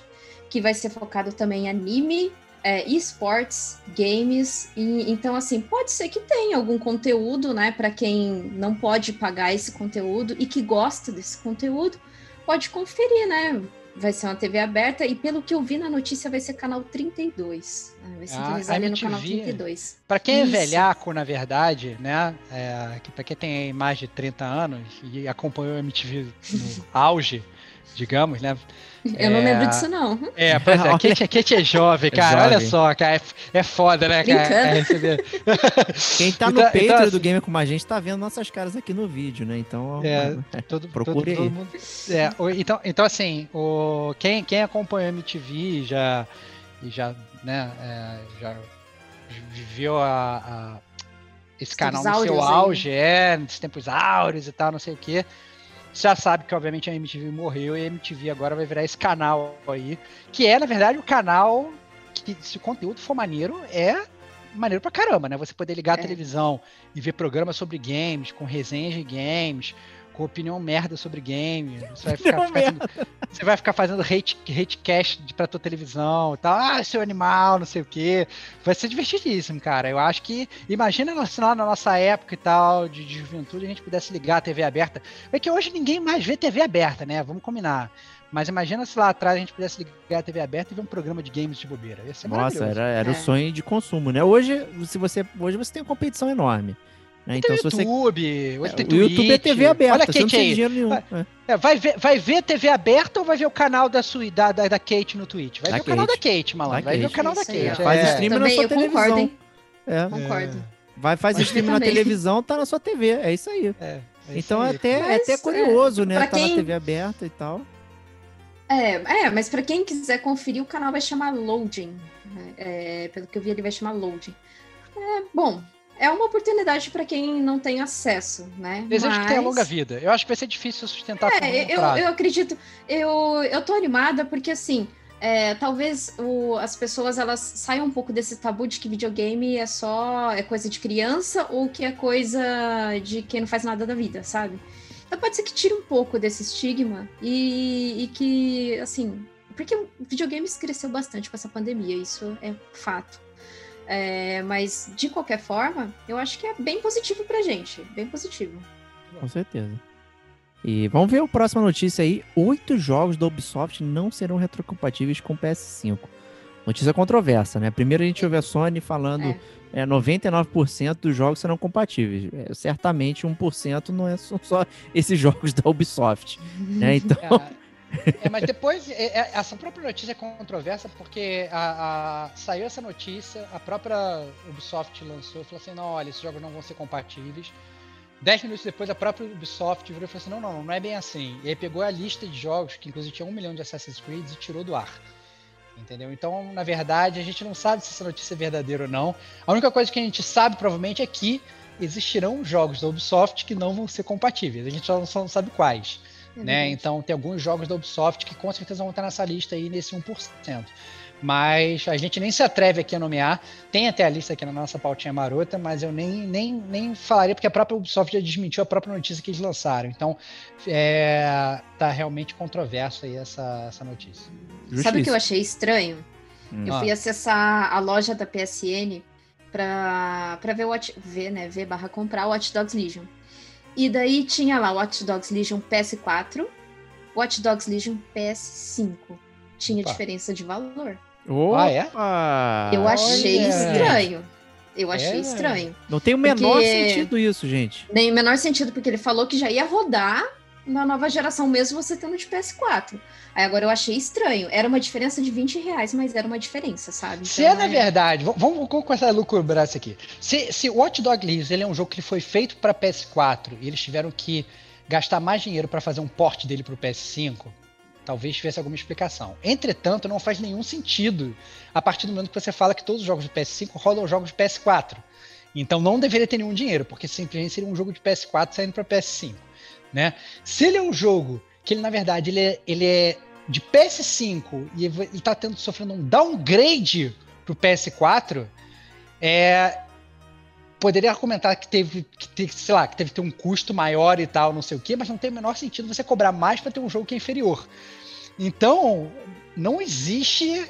que vai ser focado também em anime, é, esportes, games. E, então, assim, pode ser que tenha algum conteúdo, né, para quem não pode pagar esse conteúdo e que gosta desse conteúdo, pode conferir, né? Vai ser uma TV aberta e pelo que eu vi na notícia vai ser canal 32. né? Vai Ah, sintonizar a ali no canal 32. Pra quem é Isso. velhaco, na verdade, né? É, pra quem tem mais de 30 anos e acompanhou a MTV no auge, digamos, né? Eu não É. lembro disso, não. É, pois é, a Kate, Kate é jovem, É cara. Olha jovem. só, cara. É, é foda, né, cara? É Quem tá no Então- Patreon então, assim- do Game com a gente tá vendo nossas caras aqui no vídeo, né? Então, É, Todo, Procure todo, aí. todo mundo- é, o- então, então, assim, o, quem, quem acompanha a MTV já, e já, né, é, já viveu a, a- esse canal no seu áureos aí. auge, é, nos tempos áureos e tal, não sei o quê. Já sabe que, obviamente, a MTV morreu e a MTV agora vai virar esse canal aí, que é, na verdade, o canal que, se o conteúdo for maneiro, é maneiro pra caramba, né? Você poder ligar a É. televisão e ver programas sobre games, com resenhas de games, com opinião merda sobre game. Você vai ficar, fazendo, você vai ficar fazendo hate, hate cast pra tua televisão e tal. Ah, seu animal, não sei o quê. Vai ser divertidíssimo, cara. Eu acho que. Imagina nós lá na nossa época e tal, de, de juventude, a gente pudesse ligar a TV aberta. É que hoje ninguém mais vê TV aberta, né? Vamos combinar. Mas imagina se lá atrás a gente pudesse ligar a TV aberta e ver um programa de games de bobeira. Ia ser Nossa, era, era É. o sonho de consumo, né? Hoje, se você, hoje você tem uma competição enorme. Né? Então, Tem você. YouTube, hoje tem o YouTube é. TV aberta, Olha a você não Kate tem dinheiro nenhum. Vai- É. É, vai, ver, vai ver TV aberta ou vai ver o canal da, sua, da, da, da Kate no Twitch? Vai Da ver o canal da Kate. Kate, malandro. Vai ver o Kate. canal da Isso Kate. ó. Faz é. stream na Também sua eu concordo, televisão. hein? É. Concordo. Vai fazer Pode stream ver na televisão, tá na sua TV. É isso aí. É, é isso então é aí. até, é Mas, até é, curioso, né? pra Tá na TV aberta e tal. É, é, mas para quem quiser conferir, o canal vai chamar Loading. né? É, pelo que eu vi, ele vai chamar Loading. É, bom, é uma oportunidade para quem não tem acesso, né? Desejo que tenha Mas- longa vida. Eu acho que vai ser difícil sustentar É, eu, prazo. eu acredito, eu, eu tô animada porque assim, é, talvez o- as pessoas elas saiam um pouco desse tabu de que videogame é só é coisa de criança ou que é coisa de quem não faz nada da vida, sabe? Então pode ser que tire um pouco desse estigma e, e que, assim, porque videogames cresceu bastante com essa pandemia, isso é fato. É, mas, de qualquer forma, eu acho que é bem positivo pra gente. Bem positivo. Com certeza. E vamos ver a próxima notícia aí. Oito jogos da Ubisoft não serão retrocompatíveis com PS5. Notícia controversa, né? Primeiro a gente ouve a Sony falando É. é. 99% dos jogos serão compatíveis. É, certamente 1% não é só, só esses jogos da Ubisoft. Né? Então, É, mas depois, é, é, essa própria notícia é controversa porque a, a- saiu essa notícia, a própria Ubisoft lançou falou assim: não, olha, esses jogos não vão ser compatíveis. Dez minutos depois, a própria Ubisoft virou e falou assim: não, não, não é bem assim. E aí pegou a lista de jogos, que inclusive tinha um milhão de Assassin's Creed, e tirou do ar. Entendeu? Então, na verdade, a gente não sabe se essa notícia é verdadeira ou não. A única coisa que a gente sabe, provavelmente, é que existirão jogos da Ubisoft que não vão ser compatíveis. A gente só não sabe quais É né? Então tem alguns jogos da Ubisoft que com certeza vão estar nessa lista aí, nesse 1%. Mas a gente nem se atreve aqui a nomear. Tem até a lista aqui na nossa pautinha marota, mas eu nem, nem, nem falaria, porque a própria Ubisoft já desmentiu a própria notícia que eles lançaram. Então, é, tá realmente controverso aí essa, essa notícia. Sabe o que eu justiça. achei estranho? Hum. Eu Ah. fui acessar a loja da PSN pra, pra ver, o Watch, ver, né, ver barra comprar o Watch Dogs Legion. E daí tinha lá o Watch Dogs Legion PS4, Watch Dogs Legion PS5. Tinha Opa. diferença de valor. Ah, é? Opa! eu achei olha. estranho. Eu achei É. estranho. Não tem o menor Porque- sentido isso, gente. Nem o menor sentido, porque ele falou que já ia rodar na nova geração, mesmo você tendo de PS4. Aí agora eu achei estranho. Era uma diferença de 20 reais, mas era uma diferença, sabe? Se Então, é na verdade, v- vamos, vamos começar a lucubrar isso aqui. Se, se o Watch Dogs Legion ele é um jogo que foi feito para PS4 e eles tiveram que gastar mais dinheiro para fazer um port dele para o PS5, talvez tivesse alguma explicação. Entretanto, não faz nenhum sentido a partir do momento que você fala que todos os jogos do PS5 rodam os jogos de PS4. Então não deveria ter nenhum dinheiro, porque simplesmente seria um jogo de PS4 saindo para PS5, né? Se ele é um jogo que ele na verdade ele é, ele é de PS5 e ele está tendo sofrendo um downgrade pro PS4, é, poderia argumentar que teve que ter, sei lá, que teve ter um custo maior e tal, não sei o quê, mas não tem o menor sentido você cobrar mais para ter um jogo que é inferior. Então, não existe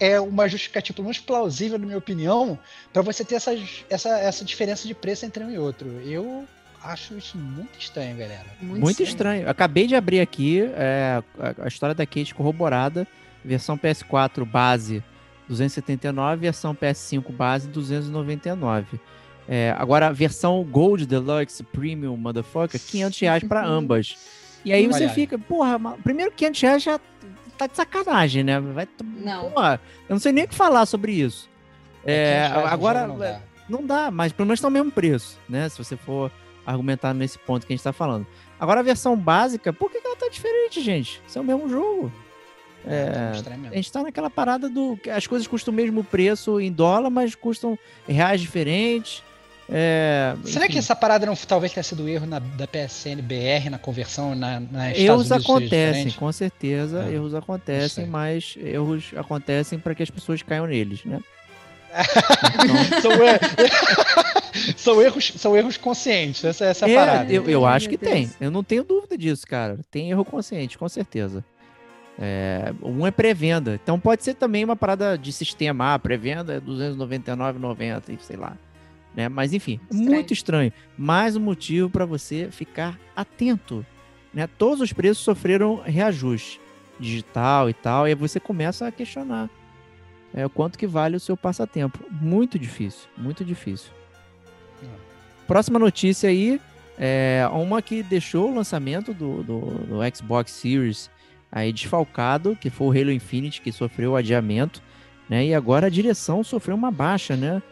é uma justificativa, pelo menos plausível, na minha opinião, para você ter essa, essa, essa diferença de preço entre um e outro. Eu acho isso muito estranho, galera. Muito, estranho. Acabei de abrir aqui é, a, a história da Kate corroborada. Versão PS4 base 279, versão PS5 base 299. É, agora, a versão Gold Deluxe Premium Motherfucker, 500 reais para ambas. E aí você Olha fica, porra, primeiro 500 reais já tá de sacanagem, né? Vai, Não. Porra, eu não sei nem o que falar sobre isso. É, 500 reais no agora, não dá. não dá, mas pelo menos tá o mesmo preço, né? Se você for argumentar nesse ponto que a gente tá falando. Agora a versão básica, por que, que ela tá diferente, gente? Isso é o mesmo jogo. É, Estranho mesmo. a gente tá naquela parada do. As coisas custam o mesmo preço em dólar, mas custam reais diferentes. É, Será que essa parada não talvez tenha sido erro na, da PSN BR na conversão na, na Erros Unidos acontecem, com certeza, É, erros acontecem, mas erros acontecem para que as pessoas caiam neles, né? são, er- são erros, são erros conscientes, essa, essa é a É, parada. eu, eu acho que tem. Eu não tenho dúvida disso, cara. Tem erro consciente, com certeza. É, um é pré-venda. Então pode ser também uma parada de sistema. Ah, pré-venda é 299,90 e sei lá. Né? Mas enfim, Estranho. muito estranho. Mais um motivo para você ficar atento. Né? Todos os preços sofreram reajuste digital e tal. E aí você começa a questionar é, o quanto que vale o seu passatempo. Muito difícil, muito difícil. Próxima notícia aí é uma que deixou o lançamento do, do, do Xbox Series aí desfalcado, que foi o Halo Infinite, que sofreu adiamento, né? E agora a direção sofreu uma baixa, né?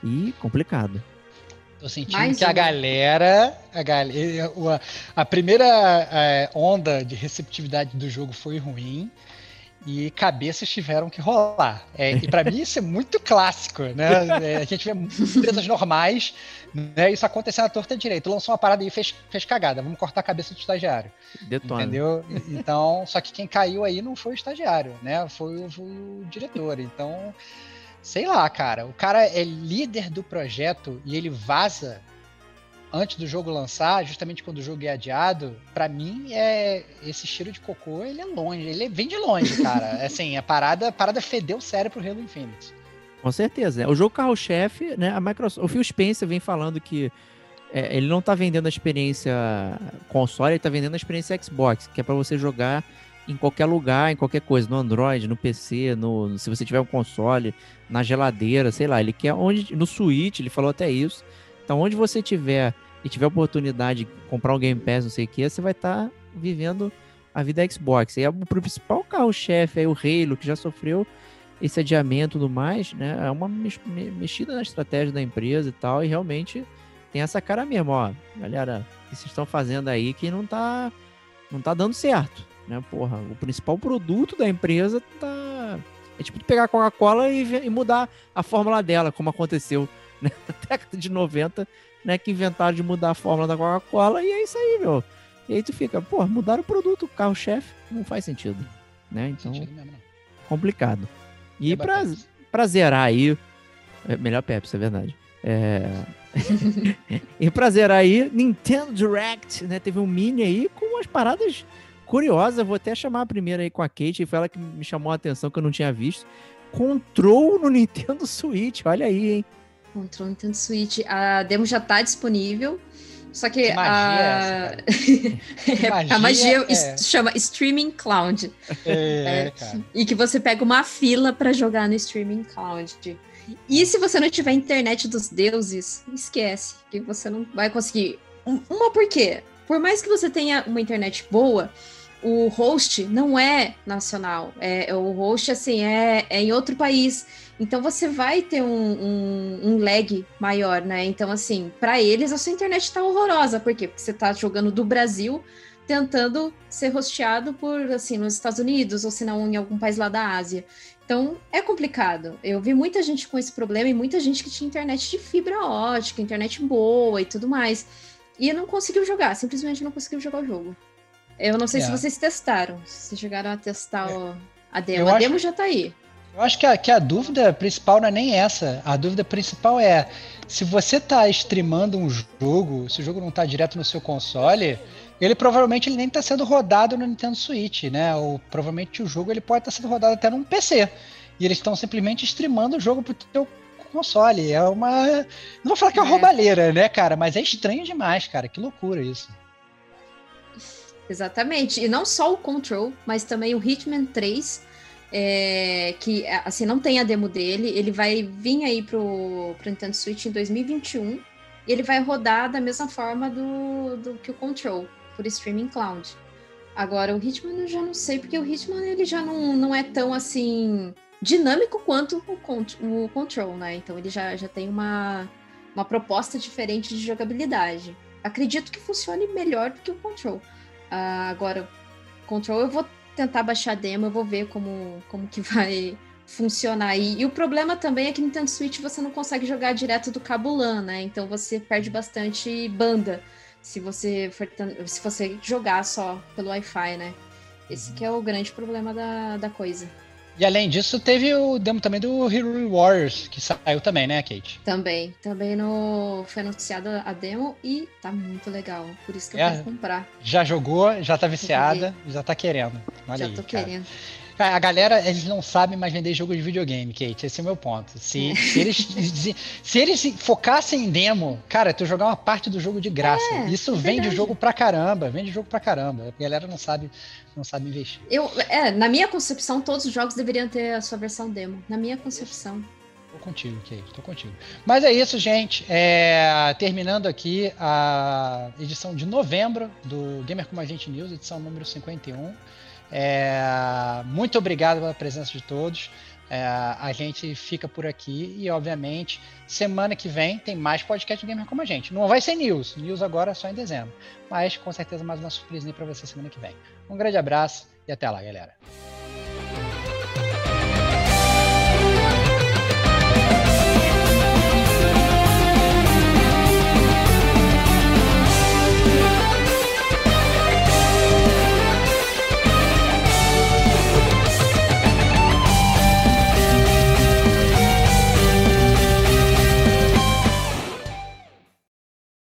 E complicado. Tô sentindo Mais que a uma. galera, a, galera a, a primeira é, onda de receptividade do jogo foi ruim e cabeças tiveram que rolar. É, e para mim isso é muito clássico, né? É, a gente vê empresas normais, né? Isso acontecendo à torta direita. Lançou uma parada e fez, fez cagada. Vamos cortar a cabeça do estagiário. Detona. Entendeu? Então, só que quem caiu aí não foi o estagiário, né? Foi, foi o diretor. Então, sei lá, cara. O cara é líder do projeto e ele vaza antes do jogo lançar, justamente quando o jogo é adiado, pra mim é esse cheiro de cocô, ele é longe, ele vem de longe, cara. assim, a parada, a parada fedeu sério pro Halo Infinite. Com certeza. né? O jogo carro-chefe, né? A Microsoft, o Phil Spencer vem falando que é, ele não tá vendendo a experiência console, ele tá vendendo a experiência Xbox, que é pra você jogar em qualquer lugar, em qualquer coisa, no Android, no PC, no, se você tiver um console, na geladeira, sei lá, ele quer onde, no Switch, ele falou até isso. Então, onde você tiver e tiver oportunidade de comprar um Game Pass, não sei o que, você vai estar vivendo a vida Xbox. E é o principal carro-chefe aí, o Halo, que já sofreu esse adiamento e tudo mais, né? É uma mex- me- mexida na estratégia da empresa e tal, e realmente tem essa cara mesmo, ó. Galera, o que vocês estão fazendo aí que não tá, não tá dando certo, né? Porra, o principal produto da empresa tá... É tipo pegar a Coca-Cola e, e mudar a fórmula dela, como aconteceu né? na década de 90, né? Que inventaram de mudar a fórmula da Coca-Cola e é isso aí, meu. E aí tu fica, pô, mudaram o produto, carro-chefe, não faz sentido, né? Então, não. complicado. E Eba pra, pra zerar aí. é, melhor Pepsi, é verdade. É... e pra zerar aí, Nintendo Direct, né? Teve um mini aí com umas paradas curiosas. Vou até chamar a primeira aí com a Kate, foi ela que me chamou a atenção que eu não tinha visto. Control no Nintendo Switch, olha aí, hein? Control Nintendo Switch. A demo já tá disponível. Só que, Que magia é a... Que a magia magia é? se chama Streaming Cloud. É, cara. E que você pega uma fila para jogar no Streaming Cloud. E se você não tiver internet dos deuses, esquece que você não vai conseguir. Um- Uma por quê? Por mais que você tenha uma internet boa, o host não é nacional. É, o host, assim, é, é em outro país. Então você vai ter um, um, um lag maior, né? Então, assim, para eles a sua internet tá horrorosa. Por quê? Porque você tá jogando do Brasil tentando ser hosteado por, assim, nos Estados Unidos ou se não em algum país lá da Ásia. Então, é complicado. Eu vi muita gente com esse problema e muita gente que tinha internet de fibra ótica, internet boa e tudo mais. E não conseguiu jogar, simplesmente não conseguiu jogar o jogo. Eu não sei É. se vocês testaram, se chegaram a testar o- a demo. Eu A acho- demo já tá aí. Eu acho que a, que a dúvida principal não é nem essa. A dúvida principal é se você tá streamando um jogo, se o jogo não tá direto no seu console, ele provavelmente ele nem tá sendo rodado no Nintendo Switch, né? Ou provavelmente o jogo ele pode estar sendo rodado até num PC. E eles estão simplesmente streamando o jogo pro teu console. É uma. Não vou falar que é uma É. roubalheira, né, cara? Mas é estranho demais, cara. Que loucura isso. Exatamente. E não só o Control, mas também o Hitman 3, é, que assim não tem a demo dele. Ele vai vir aí pro, pro Nintendo Switch em 2021 e ele vai rodar da mesma forma do, do que o Control, por streaming cloud. Agora o Hitman eu já não sei, porque o Hitman ele já não, não é tão assim dinâmico quanto o, o Control, né? Então ele já, já tem uma, uma proposta diferente de jogabilidade. Acredito que funcione melhor do que o Control. Ah, agora, Control, eu vou tentar baixar a demo, eu vou ver como, como que vai funcionar. E, e o problema também é que no Nintendo Switch você não consegue jogar direto do cabo LAN, né? Então você perde bastante banda se você, for se você jogar só pelo Wi-Fi, né? Esse que é o grande problema da, da coisa. E além disso, teve o demo também do Hero Warriors, que saiu também, né, Kate? Também, também no, foi anunciada a demo e tá muito legal. Por isso que eu É. quero comprar. Já jogou, já tá viciada, já tá querendo. Olha Já aí, tô cara. querendo. A galera, eles não sabem mais vender jogo de videogame, Kate. Esse é o meu ponto. Se, se eles, se, eles se focassem em demo, cara, tu jogar uma parte do jogo de graça. É, Isso é vende verdade. jogo pra caramba, vende jogo pra caramba. A galera não sabe, não sabe investir. Eu, é, na minha concepção, todos os jogos deveriam ter a sua versão demo. Na minha concepção. Tô contigo, Kate, tô contigo. Mas é isso, gente. É, terminando aqui a edição de novembro do Gamer Como a Gente News, edição número 51. É, muito obrigado pela presença de todos. É, a gente fica por aqui e, obviamente, semana que vem tem mais podcast Gamer Como a Gente. Não vai ser news, news agora é só em dezembro. Mas com certeza mais uma surpresinha para você semana que vem. Um grande abraço e até lá, galera.